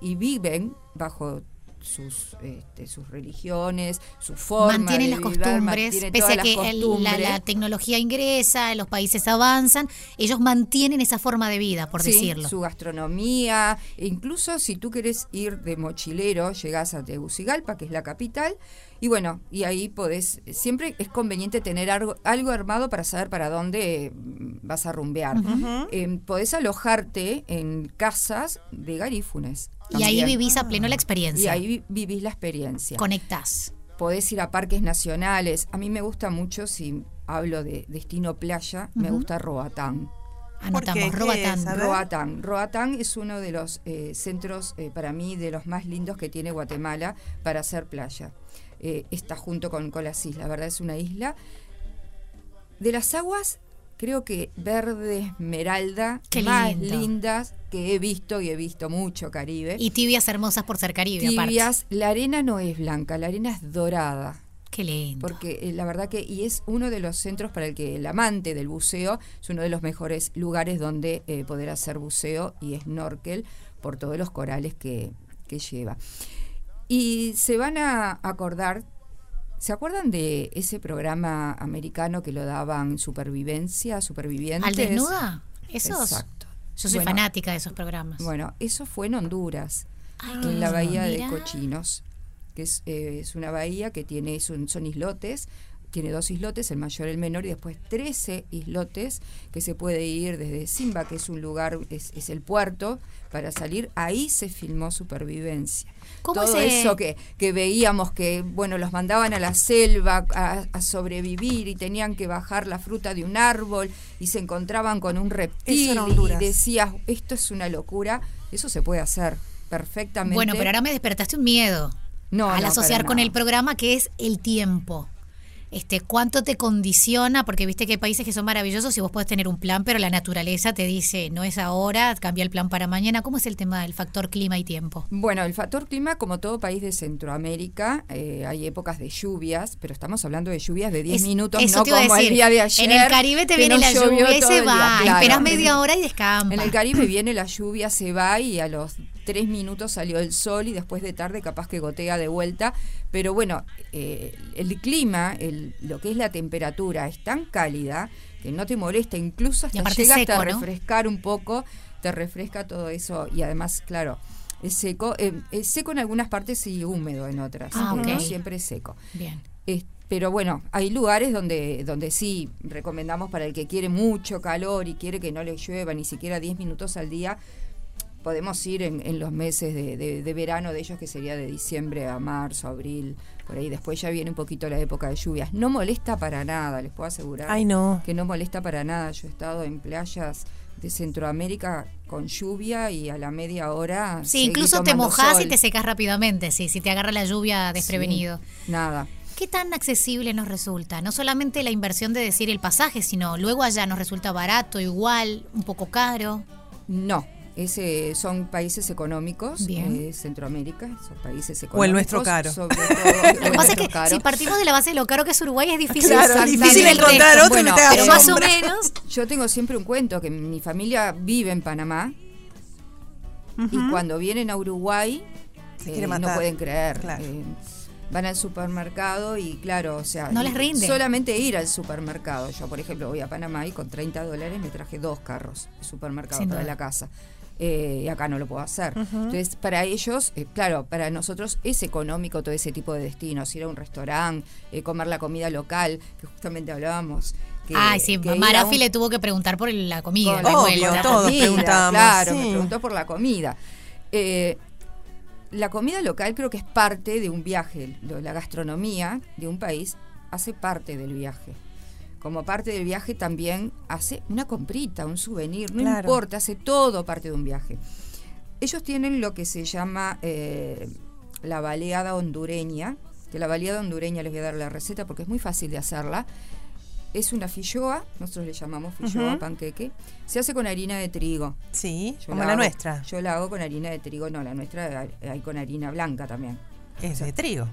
Y viven bajo sus, este, sus religiones, su forma mantienen de las vivir, costumbres, pese a que el- la, tecnología ingresa, los países avanzan, ellos mantienen esa forma de vida, por Sí, decirlo. Su gastronomía, e incluso si tú querés ir de mochilero, llegás a Tegucigalpa, que es la capital, y bueno, y ahí podés, siempre es conveniente tener algo, algo armado para saber para dónde mm, vas a rumbear. Eh, podés alojarte en casas de garífunes. Y ahí vivís a pleno la experiencia. Y ahí vi- vivís la experiencia. Conectás. Podés ir a parques nacionales. A mí me gusta mucho, si hablo de destino playa, me gusta Roatán. Anotamos, ¿Qué Roatán. Roatán. Roatán es uno de los eh, centros, eh, para mí, de los más lindos que tiene Guatemala para hacer playa. Eh, está junto con, con las islas, ¿verdad? Es una isla. De las aguas, creo que verde, esmeralda, Qué más lindo. lindas que he visto y he visto mucho Caribe. Y tibias hermosas por ser Caribe, aparte. Tibias, la arena no es blanca, la arena es dorada. Qué lindo. Porque eh, la verdad que, y es uno de los centros para el que el amante del buceo, es uno de los mejores lugares donde eh, poder hacer buceo y snorkel por todos los corales que, que lleva. Y se van a acordar, ¿se acuerdan de ese programa americano que lo daban Supervivencia, Supervivientes? ¿Al desnuda? ¿Esos? Exacto. Yo soy Bueno, fanática de esos programas. Bueno, eso fue en Honduras, Ay, qué en la bahía Mira. de Cochinos, que es, eh, es una bahía que tiene son, son islotes, tiene dos islotes, el mayor y el menor, y después 13 islotes que se puede ir desde Simba, que es un lugar, es, es el puerto, para salir. Ahí se filmó Supervivencia. ¿Cómo Todo se- eso que, que veíamos que, bueno, los mandaban a la selva a, a sobrevivir y tenían que bajar la fruta de un árbol y se encontraban con un reptil y decías, esto es una locura. Eso se puede hacer perfectamente. Bueno, pero ahora me despertaste un miedo. No, al no, asociar con el programa que es el tiempo. Este, cuánto te condiciona, porque viste que hay países que son maravillosos y vos podés tener un plan, pero la naturaleza te dice, no es ahora, cambia el plan para mañana. ¿Cómo es el tema del factor clima y tiempo? Bueno, el factor clima, como todo país de Centroamérica, eh, hay épocas de lluvias, pero estamos hablando de lluvias de 10 Es- minutos, eso no te como el día de ayer. En el Caribe te viene la lluvia y se va. claro. Esperás media hora y descampa. En el Caribe viene la lluvia, se va y a los tres minutos salió el sol y después de tarde capaz que gotea de vuelta. Pero bueno, eh, el clima, el, lo que es la temperatura, es tan cálida que no te molesta, incluso hasta llega seco, hasta ¿no? refrescar un poco, te refresca todo eso y además, claro. Es seco, eh, es seco en algunas partes y húmedo en otras. Ah, no siempre es seco. Bien. Es- pero bueno, hay lugares donde, donde sí recomendamos para el que quiere mucho calor y quiere que no le llueva ni siquiera 10 minutos al día, podemos ir en, en los meses de, de- de verano de ellos, que sería de diciembre a marzo, abril, por ahí. Después ya viene un poquito la época de lluvias. No molesta para nada, les puedo asegurar. Ay, no. Que no molesta para nada. Yo he estado en playas de Centroamérica con lluvia y a la media hora. Sí, incluso te mojás y te secas rápidamente, sí, si te agarra la lluvia desprevenido. Nada. ¿Qué tan accesible nos resulta? No solamente la inversión de decir el pasaje, sino luego allá nos resulta barato, igual, un poco caro. No, ese son países económicos, eh, Centroamérica, son países económicos. O el nuestro caro. Sobre todo, Lo que pasa es que caro. si partimos de la base de lo caro que es Uruguay es difícil, Claro, difícil el encontrar otro que Bueno, te haga pero más o menos Yo tengo siempre un cuento que mi familia vive en Panamá y cuando vienen a Uruguay eh, no pueden creer. Claro. eh, van al supermercado y claro, o sea, No les rinde. solamente ir al supermercado. Yo, por ejemplo, voy a Panamá y con 30 dólares me traje dos carros de supermercado Sin para duda. la casa. Eh, y acá no lo puedo hacer. Entonces, para ellos, eh, claro, para nosotros es económico todo ese tipo de destinos, ir a un restaurante, eh, comer la comida local, que justamente hablábamos. Que, Ay, sí, que Marafi un- le tuvo que preguntar por la comida. con de la Obvio, vuelta. todos comida, preguntamos, Claro, me preguntó por la comida. Eh, la comida local creo que es parte de un viaje. La gastronomía de un país hace parte del viaje. Como parte del viaje también hace una comprita, un souvenir, no Claro. importa, hace todo parte de un viaje. Ellos tienen lo que se llama eh, la baleada hondureña, que la baleada hondureña les voy a dar la receta porque es muy fácil de hacerla. Es una filloa, nosotros le llamamos filloa Ujú. panqueque. Se hace con harina de trigo. Sí, Yo como la la hago- nuestra. Yo la hago con harina de trigo, no, la nuestra hay con harina blanca también. Es de trigo.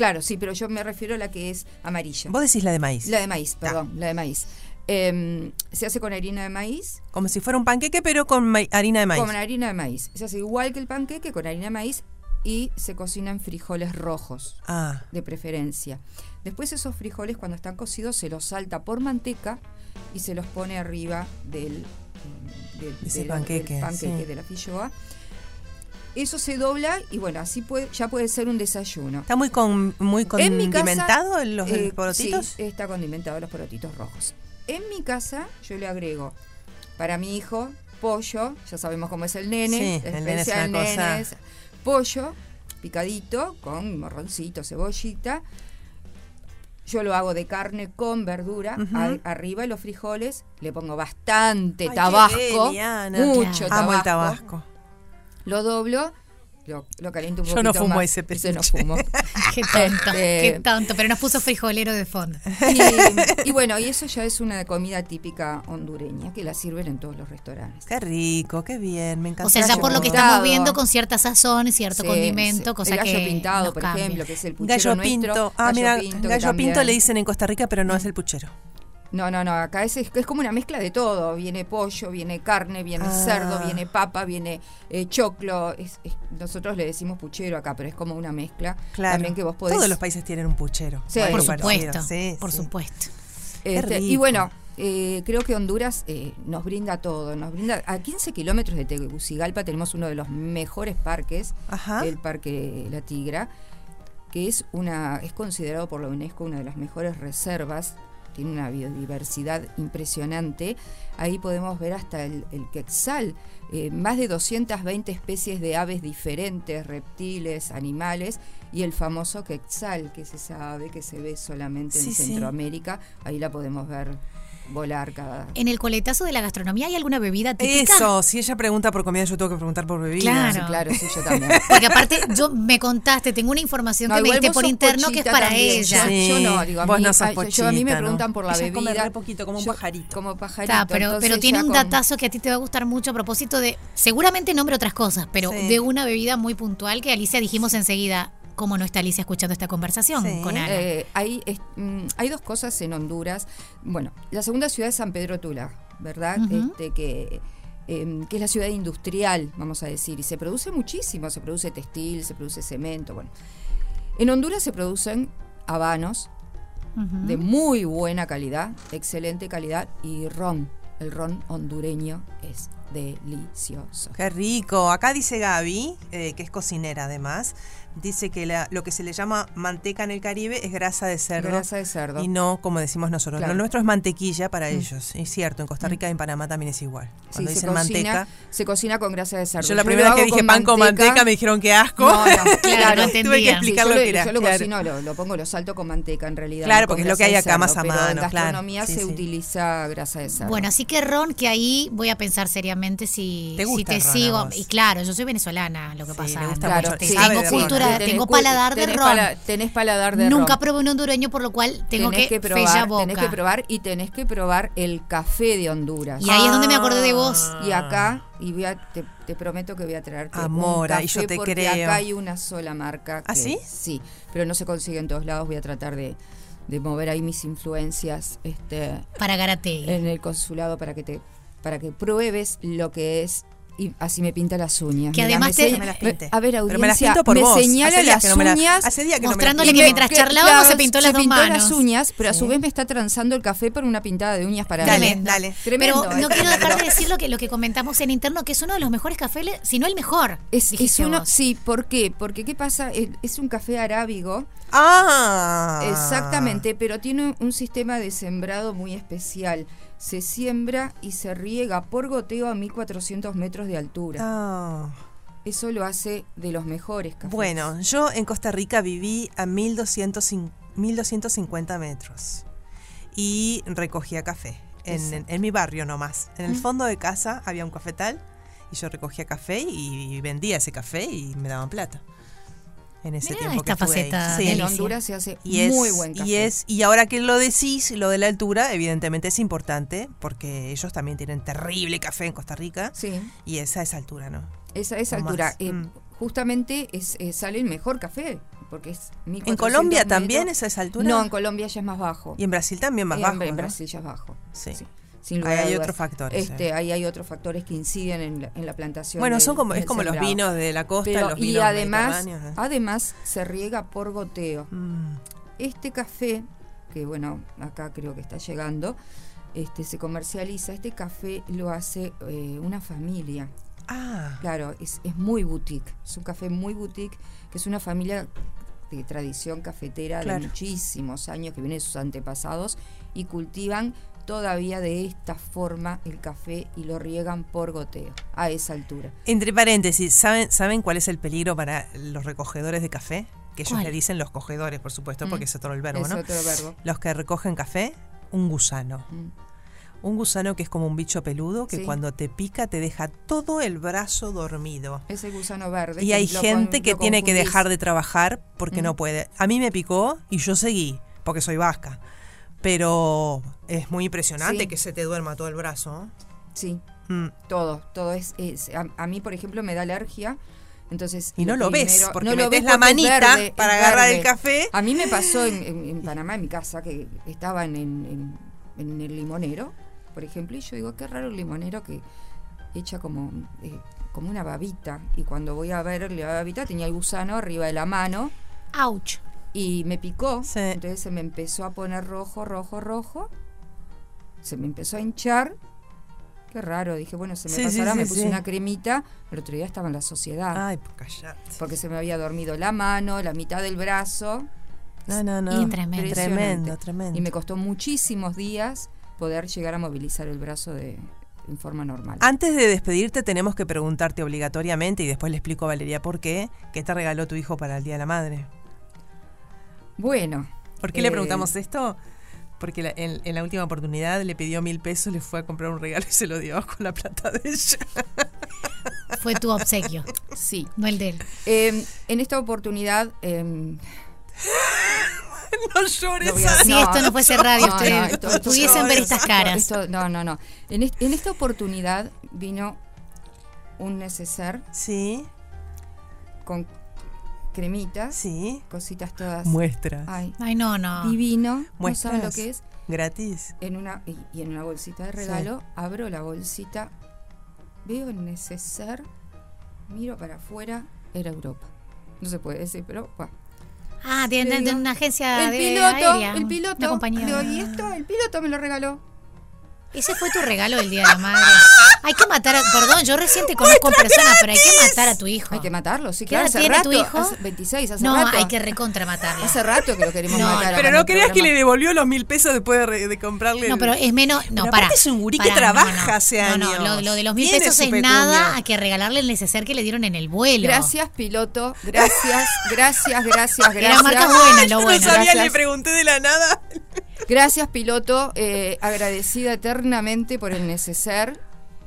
Claro, sí, pero yo me refiero a la que es amarilla. Vos decís la de maíz. La de maíz, perdón, la de maíz. Em, se hace con harina de maíz. Como si fuera un panqueque, pero con harina de maíz. Con harina de maíz. Se hace igual que el panqueque, con harina de maíz y se cocinan frijoles rojos, Ah. de preferencia. Después esos frijoles cuando están cocidos se los salta por manteca y se los pone arriba del, mm, del- del- panqueque, del panqueque sí. de la filloa. Eso se dobla y bueno, así puede, ya puede ser un desayuno. ¿Está muy, con, muy En mi casa, condimentado en los eh, porotitos? Sí, está condimentado los porotitos rojos. En mi casa yo le agrego para mi hijo pollo, ya sabemos cómo es el nene, Sí, el nene es especial una nene pollo picadito con morroncito, cebollita. Yo lo hago de carne con verdura, a- arriba de los frijoles le pongo bastante Ay, tabasco, mucho Claro. Amo el tabasco. Lo doblo, lo, lo caliento un Yo poquito no fumo más. ese Ese no peluche. fumo. Qué tonto, Este, qué tonto, pero nos puso frijolero de fondo. y, y bueno, y eso ya es una comida típica hondureña que la sirven en todos los restaurantes. Qué rico, qué bien, me encanta. O sea, ya por lo que estamos viendo con cierta sazón y cierto Sí, condimento, sí. cosa el gallo que pintado, nos por cambia. ejemplo, que es el puchero Gallo nuestro. pinto. Ah, gallo mira, pinto, que gallo pinto le dicen en Costa Rica, pero no es el puchero. No, no, no, acá es, es, como una mezcla de todo. Viene pollo, viene carne, viene Ah. cerdo, viene papa, viene eh, choclo. Es- es- nosotros le decimos puchero acá, pero es como una mezcla. Claro. También que vos podés... Todos los países tienen un puchero. Sí, Por parecido. supuesto, Sí, por sí. supuesto. Este, y bueno, eh, creo que Honduras eh, nos brinda todo. Nos brinda a 15 kilómetros de Tegucigalpa tenemos uno de los mejores parques, Ajá. el Parque La Tigra, que es una es considerado por la UNESCO una de las mejores reservas. Tiene una biodiversidad impresionante. Ahí podemos ver hasta el, el quetzal, eh, más de 220 especies de aves diferentes, reptiles, animales, y el famoso quetzal, que es esa ave que se ve solamente en Sí, sí. Centroamérica. Ahí la podemos ver volar cada... En el coletazo de la gastronomía hay alguna bebida típica. Eso, si ella pregunta por comida, yo tengo que preguntar por bebida. Claro. Sí, claro, sí, yo también. Porque aparte, yo me contaste, tengo una información No, que me diste por interno que es pochita para también. ella. Yo- Yo, no, digo, a Vos mí, no sos a- yo a mí me pochita, ¿no? preguntan por la Ella come bebida. re poquito, como un Yo- pajarito. Como pajarito. Pero, pero tiene un con- datazo que a ti te va a gustar mucho a propósito de, seguramente nombre otras cosas, pero Sí. de una bebida muy puntual que Alicia dijimos enseguida, ¿cómo no está Alicia escuchando esta conversación Sí. con Ana? Eh, hay, es- mm, hay dos cosas en Honduras. Bueno, la segunda ciudad es San Pedro Tula, ¿verdad? Este, que, em, que es la ciudad industrial, vamos a decir, y se produce muchísimo, se produce textil, se produce cemento, bueno. En Honduras se producen habanos de muy buena calidad, excelente calidad, y ron. El ron hondureño es delicioso. Qué rico. Acá dice Gaby, eh, que es cocinera además, dice que la- lo que se le llama manteca en el Caribe es grasa de cerdo. Grasa de cerdo. Y no como decimos nosotros. Claro. Lo nuestro es mantequilla para Mm. ellos. Es cierto, en Costa Rica y en Panamá también es igual. Sí, Cuando se dicen cocina, manteca. se cocina con grasa de cerdo. Yo la primera vez que dije pan con manteca me dijeron que asco. No, no, Claro, claro, no Tuve que explicar Sí, lo yo que era. Yo lo claro. cocino, lo, lo pongo, lo salto con manteca en realidad. Claro, porque es lo que hay acá más a mano, En claro. gastronomía se sí. utiliza grasa de cerdo. Bueno, así que Ron, que ahí voy a pensar seriamente si, ¿Te si sigo. Y claro, yo soy venezolana, lo que pasa. sabe tengo de Tenés tengo paladar de tenés ron. pala- tenés paladar de Nunca ron. probé un hondureño, por lo cual tengo tenés que, que fella probar, boca. tenés que probar y tenés que probar el café de Honduras. Y ahí es donde me acordé de vos. Y acá, y voy a- te, te prometo que voy a traerte Amora, un y café yo te porque creo. acá hay una sola marca. ¿Ah, que- sí? Sí, pero no se consigue en todos lados. Voy a tratar de, de mover ahí mis influencias este, Para Garatei. en el consulado para que te para que pruebes lo que es y así me pinta las uñas. Que además me te- se- me las pinte. a ver, Pero me las audiencia, pinto por me vos. señala Hace las que no me las- uñas hace días que no me las mostrándole que mientras charlábamos claro, se pintó las dos pintó manos. las uñas, pero a su vez me está transando el café por una pintada de uñas para Dale, mí. dale. Tremendo, Pero no quiero dejar de decir lo que, lo que comentamos en interno, que es uno de los mejores cafés, si no el mejor. Es, uno, vos. sí, ¿por qué? Porque ¿qué pasa? Es, es un café arábigo, Ah. exactamente, pero tiene un sistema de sembrado muy especial. Se siembra y se riega por goteo a 1400 metros de altura. Ah. Eso lo hace de los mejores cafés. Bueno, yo en Costa Rica viví a 1200 cin- 1250 metros y recogía café. En, en, mi barrio nomás. En el fondo de casa había un cafetal y yo recogía café y vendía ese café y me daban plata. En ese Mirá tiempo que esta ahí. faceta Sí. En. Honduras se hace Y es, muy buen café. Y, es, y ahora que lo decís, lo de la altura, evidentemente es importante, porque ellos también tienen terrible café en Costa Rica. Sí. Y esa es altura, ¿no? Esa, O altura. eh, Mm. Justamente es, eh, sale el mejor café, porque es 1400 ¿En Colombia metros. también es a esa altura? No, en Colombia ya es más bajo. Y en Brasil también más Eh, bajo. En ¿no? Brasil ya es bajo. Sí. Sin Ahí lugar hay otros factores, Este, eh. Ahí hay otros factores que inciden en la, en la plantación. Bueno, del- son como, es como los vinos de la costa, Pero- los y vinos además, mediterráneos, ¿eh? además se riega por goteo. Mm. Este café, que bueno, acá creo que está llegando, este se comercializa. Este café lo hace eh, una familia. Ah. Claro, es, es muy boutique. Es un café muy boutique, que es una familia de tradición cafetera Claro. de muchísimos años, que vienen de sus antepasados y cultivan todavía de esta forma el café y lo riegan por goteo, a esa altura. Entre paréntesis, ¿saben, ¿saben cuál es el peligro para los recogedores de café? Que ellos ¿Cuál? le dicen los cogedores, por supuesto, Mm. porque es otro el verbo, Es ¿no? otro verbo. Los que recogen café, un gusano. Un gusano que es como un bicho peludo que Sí. cuando te pica te deja todo el brazo dormido. Ese gusano verde. Y hay gente con- que tiene que dejar de trabajar porque Mm. no puede. A mí me picó y yo seguí, porque soy vasca. Pero es muy impresionante Sí. que se te duerma todo el brazo. Sí, Mm. todo, todo es... es- a, a mí, por ejemplo, me da alergia. Entonces, Y no lo ves, porque no lo ves la manita verde, para agarrar verde. el café. A mí me pasó en, en- en Panamá, en mi casa, que estaban en, en- en el limonero, por ejemplo, y yo digo, qué raro el limonero que echa como, eh, como una babita. Y cuando voy a ver la babita, tenía el gusano arriba de la mano. ¡Auch! Y me picó. Entonces se me empezó a poner rojo, rojo, rojo. Se me empezó a hinchar. Qué raro, dije, bueno, se me Sí, pasará, sí, me puse sí. una cremita, el otro día estaba en la sociedad. Ay, pues callate. Porque se me había dormido la mano, la mitad del brazo. No, no, no. Impresionante. Tremendo, tremendo. Y me costó muchísimos días poder llegar a movilizar el brazo de, en forma normal. Antes de despedirte tenemos que preguntarte obligatoriamente y después le explico a Valeria por qué, ¿qué te regaló tu hijo para el Día de la Madre? Bueno. ¿Por qué le eh, preguntamos esto? Porque la- en, en la última oportunidad le pidió mil pesos, le fue a comprar un regalo y se lo dio con la plata de ella. Fue tu obsequio. Sí. No el de él. Eh, en esta oportunidad. eh, no llores. lo voy a- Sí, esto no puede ser radio, no, ustedes no, esto- esto- pudiesen ver estas caras. esto- no, no, no. En, est- en esta oportunidad vino un neceser. Sí. Con cremitas. Sí. Cositas todas. Muestras. Ay, Ay, no, no. Divino. ¿No saben lo Muestras que es? Gratis. En una, y, y en una bolsita de regalo, abro la bolsita, veo el neceser, miro para afuera, era Europa. No se puede decir, pero bueno. Ah, de una agencia el de piloto, aérea. el Una piloto, compañía. le digo, y esto, el piloto me lo regaló. Ese fue tu regalo del Día de la Madre. Hay que matar a... Perdón, yo recién te conozco en persona, pero hay que matar a tu hijo. Hay que matarlo, sí, ¿Qué claro, edad hace tiene rato, tu hijo? hace 26, hace no, rato. hay que recontra matarlo. Hace rato que lo queremos No, matar. Pero no creas que le devolvió los mil pesos después de, re- de comprarle. No, pero es menos. No, Pero para. es un gurí que trabaja hace no, años. No, lo, lo de los mil pesos es nada a que regalarle el neceser que le dieron en el vuelo. Gracias, piloto. Gracias, gracias, gracias, gracias. Era marca buena, lo bueno. No sabía, le pregunté de la nada. Gracias, piloto. eh, agradecida eternamente por el neceser.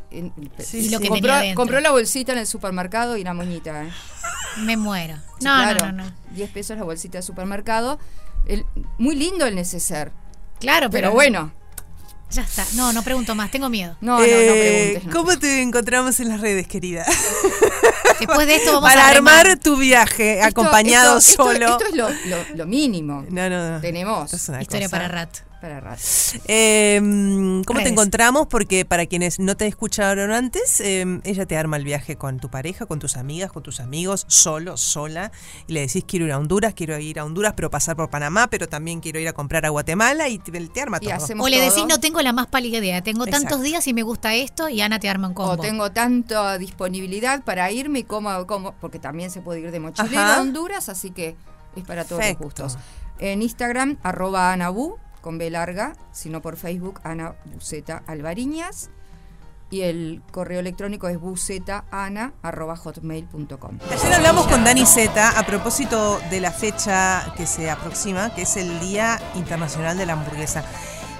Y lo que compró, la bolsita en el supermercado y una moñita. ¿eh? Me muero. Sí, No, claro. no, no, no. 10 pesos la bolsita de supermercado. El- muy lindo el neceser. Claro, pero. Pero bueno. Ya está. No, no pregunto más, tengo miedo. No, no, no Eh, preguntes. no. ¿Cómo te encontramos en las redes, querida? Después de esto vamos Para a remar. armar tu viaje Esto- acompañado esto- esto- solo. Esto, es lo, lo- lo mínimo. No, no, no. Tenemos. Es una Historia cosa. para rato. Para rato. Eh, ¿Cómo te encontramos? Porque para quienes no te escucharon antes, eh, ella te arma el viaje con tu pareja, con tus amigas, con tus amigos, solo, sola. Y le decís, quiero ir a Honduras, quiero ir a Honduras, pero pasar por Panamá, pero también quiero ir a comprar a Guatemala y te, te arma Y todo. O le decís, todo. no tengo la más pálida idea. Tengo Exacto. tantos días y me gusta esto y Ana te arma un combo. O tengo tanta disponibilidad para irme y como, como porque también se puede ir de mochilero Ajá. a Honduras, así que es para todos Perfecto. los gustos. En Instagram, arroba Anabu, con B larga, sino por Facebook, Ana Buceta Alvariñas. Y el correo electrónico es bucetaana arroba hotmail.com. Ayer hablamos con Dani Zeta a propósito de la fecha que se aproxima, que es el Día Internacional de la Hamburguesa.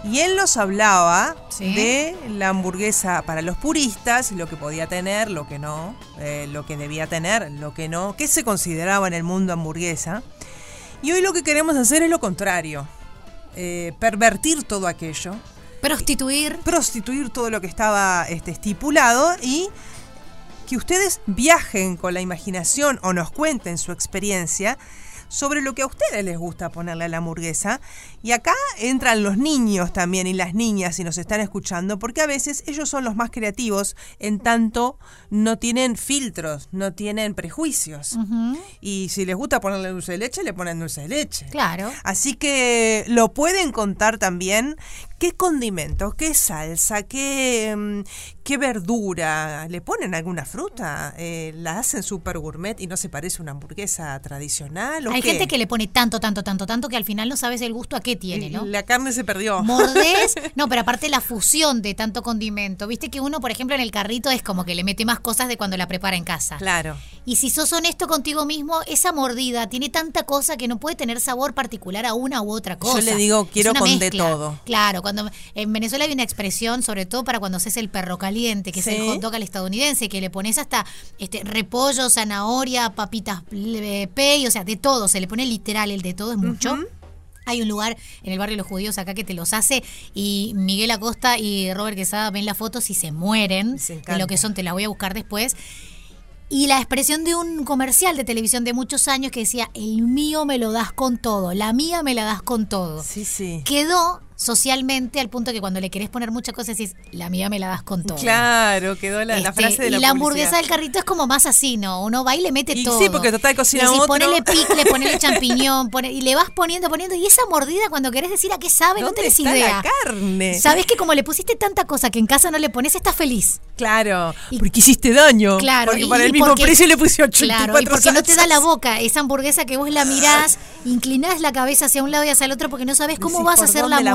Y él nos hablaba Sí. de la hamburguesa para los puristas, lo que podía tener, lo que no, eh, lo que debía tener, lo que no, qué se consideraba en el mundo hamburguesa. Y hoy lo que queremos hacer es lo contrario, eh, pervertir todo aquello. Prostituir. Prostituir todo lo que estaba este, estipulado y que ustedes viajen con la imaginación o nos cuenten su experiencia sobre lo que a ustedes les gusta ponerle a la hamburguesa. Y acá entran los niños también y las niñas si nos están escuchando, porque a veces ellos son los más creativos en tanto no tienen filtros, no tienen prejuicios. Y si les gusta ponerle dulce de leche, le ponen dulce de leche. Claro. Así que lo pueden contar también qué condimento, qué salsa, qué, mm, qué verdura. ¿Le ponen alguna fruta? Eh, ¿La hacen súper gourmet y no se parece a una hamburguesa tradicional? ¿o Hay qué? gente que le pone tanto, tanto, tanto, tanto que al final no sabes el gusto a qué tiene, ¿no? La carne se perdió. Mordés, no, pero aparte la fusión de tanto condimento. Viste que uno, por ejemplo, en el carrito es como que le mete más cosas de cuando la prepara en casa. Claro. Y si sos honesto contigo mismo, esa mordida tiene tanta cosa que no puede tener sabor particular a una u otra cosa. Yo le digo, Es quiero con de todo. Claro, cuando en Venezuela hay una expresión, sobre todo para cuando haces el perro caliente, que es Sí. el hot dog al estadounidense, que le pones hasta este repollo, zanahoria, papitas eh, pey, o sea, de todo, se le pone literal el de todo es mucho. Hay un lugar en el barrio de los judíos acá que te los hace y Miguel Acosta y Robert Quesada ven las fotos y se mueren de lo que son, te la voy a buscar después. Y la expresión de un comercial de televisión de muchos años que decía, el mío me lo das con todo, la mía me la das con todo. Sí, sí. Quedó socialmente al punto que cuando le querés poner muchas cosas decís, la mía me la das con todo. Claro, quedó la, la Este, frase de la y la hamburguesa del carrito es como más así, ¿no? Uno va y le mete Y todo. sí, porque total cocina decís, otro. ponele picle, ponele champiñón, y le vas poniendo, poniendo. Y esa mordida cuando querés decir a qué sabe, no ¿Dónde tenés está idea. la carne? Sabes que como le pusiste tanta cosa que en casa no le pones, estás feliz. Claro, porque hiciste daño. Claro, Porque y- para el mismo porque- precio le puse 84 Claro, y porque no te da salsas. la boca esa hamburguesa que vos la mirás, inclinás la cabeza hacia un lado y hacia el otro porque no sabes cómo Decís, vas a ¿por hacer la mordida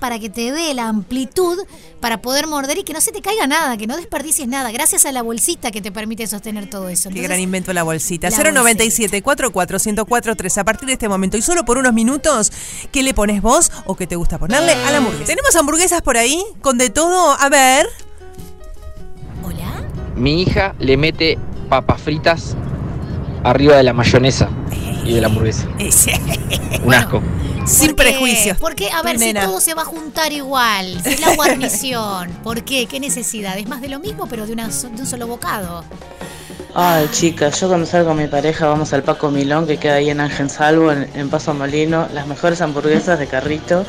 para que te dé la amplitud para poder morder y que no se te caiga nada, que no desperdicies nada, gracias a la bolsita que te permite sostener todo eso. Qué Entonces, gran invento la bolsita. La 097 44 1043 A partir de este momento y solo por unos minutos, ¿qué le pones vos o qué te gusta ponerle a la hamburguesa? ¿Tenemos hamburguesas por ahí? ¿Con de todo? A ver. Mi hija le mete papas fritas arriba de la mayonesa y de la hamburguesa. Un asco. Sin ¿por qué? prejuicios. Porque, a ver, si todo se va a juntar igual, si es la guarnición, ¿por qué? ¿Qué necesidad? Es más de lo mismo, pero de, una, de un solo bocado. Ay, chicas, yo cuando salgo con mi pareja vamos al Paco Milón, que queda ahí en Ángel Salvo, en, en Paso Molino, las mejores hamburguesas de carrito,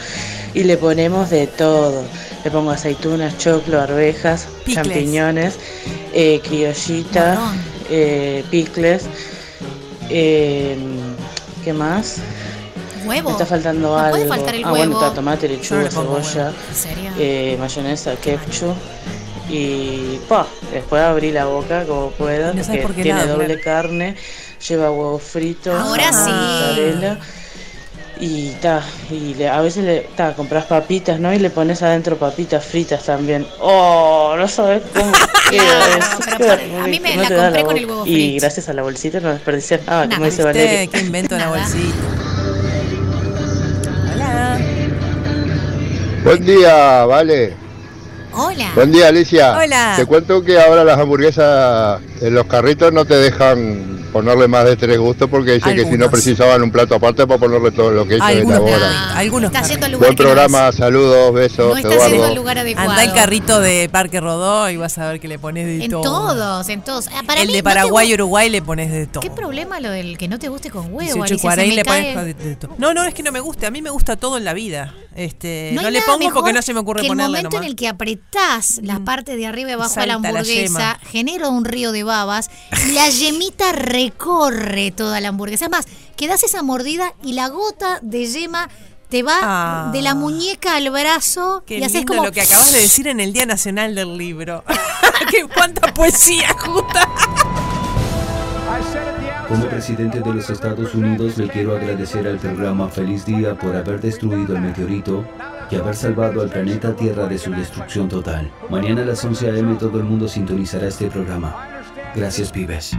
y le ponemos de todo. Le pongo aceitunas, choclo, arvejas, Picles. champiñones, eh, criollita, eh, picles, eh, ¿qué más? Huevo. Me está faltando No algo. puede faltar el ah, bueno, huevo. está tomate, lechuga, cebolla, eh, mayonesa, ketchup. Y pa, después abrí la boca como pueda, No porque por qué tiene doble claro. carne, lleva huevo frito, Ahora jamón, sí. mozzarella. Y ta, y le- a veces le ta, compras papitas, ¿no? Y le pones adentro papitas fritas también. Oh, no sabes cómo queda eso. a mí me rico, la compré con el huevo Y frito. gracias a la bolsita no desperdicias nada, como dice. Valeria. Qué invento la bolsita. Buen día, vale. Hola. Buen día, Alicia. Hola. Te cuento que ahora las hamburguesas en los carritos no te dejan ponerle más de tres gustos porque dicen que si no precisaban un plato aparte para ponerle todo lo que ellos Algunos, elaboran. algunos Está yendo al lugar Buen que no programa, saludos, besos, No está yendo al lugar adecuado. Anda el carrito de Parque Rodó y vas a ver que le pones de En todo. todos, en todos. Ah, para el mí, de no te Paraguay gu- y Uruguay le pones de todo. ¿Qué problema lo del que no te guste con huevo? 18 Alicia? Se 40 me le cae- de todo. No, no es que no me guste, a mí me gusta todo en la vida. Este, no, le pongo porque no se me ocurre que el ponerle momento nomás. en el que apretás la parte de arriba y abajo de la hamburguesa, genera un río de babas y la yemita recorre toda la hamburguesa. Es más, que das esa mordida y la gota de yema te va Ah. de la muñeca al brazo Qué y haces como lo que acabas de decir en el Día Nacional del Libro. ¡Qué cuánta poesía, justa! Como presidente de los Estados Unidos le quiero agradecer al programa Feliz Día por haber destruido el meteorito y haber salvado al planeta Tierra de su destrucción total. Mañana a las 11 a.m. todo el mundo sintonizará este programa. Gracias, pibes.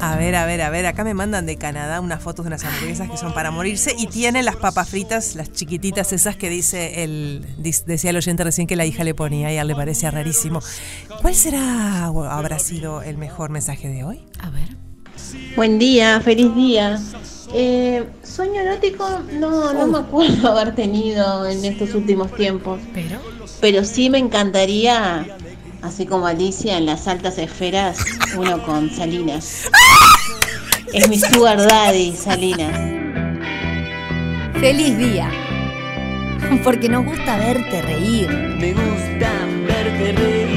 A ver, a ver, a ver, acá me mandan de Canadá unas fotos de unas hamburguesas que son para morirse y tienen las papas fritas, las chiquititas esas que dice el decía el oyente recién que la hija le ponía y a él le parecía rarísimo. ¿Cuál será o habrá sido el mejor mensaje de hoy? A ver. Buen día, feliz día. Eh, sueño erótico, no, no me acuerdo haber tenido en estos últimos tiempos. Pero. Pero sí me encantaría, así como Alicia en las altas esferas, uno con Salinas. Es mi sugar daddy, Salinas. Feliz día. Porque nos gusta verte reír. Me gusta verte reír.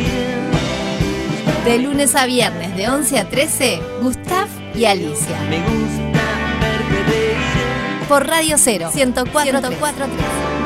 De lunes a viernes, de 11 a 13, Gustav y Alicia. Me gusta verte reír. Por Radio Cero, 104.3.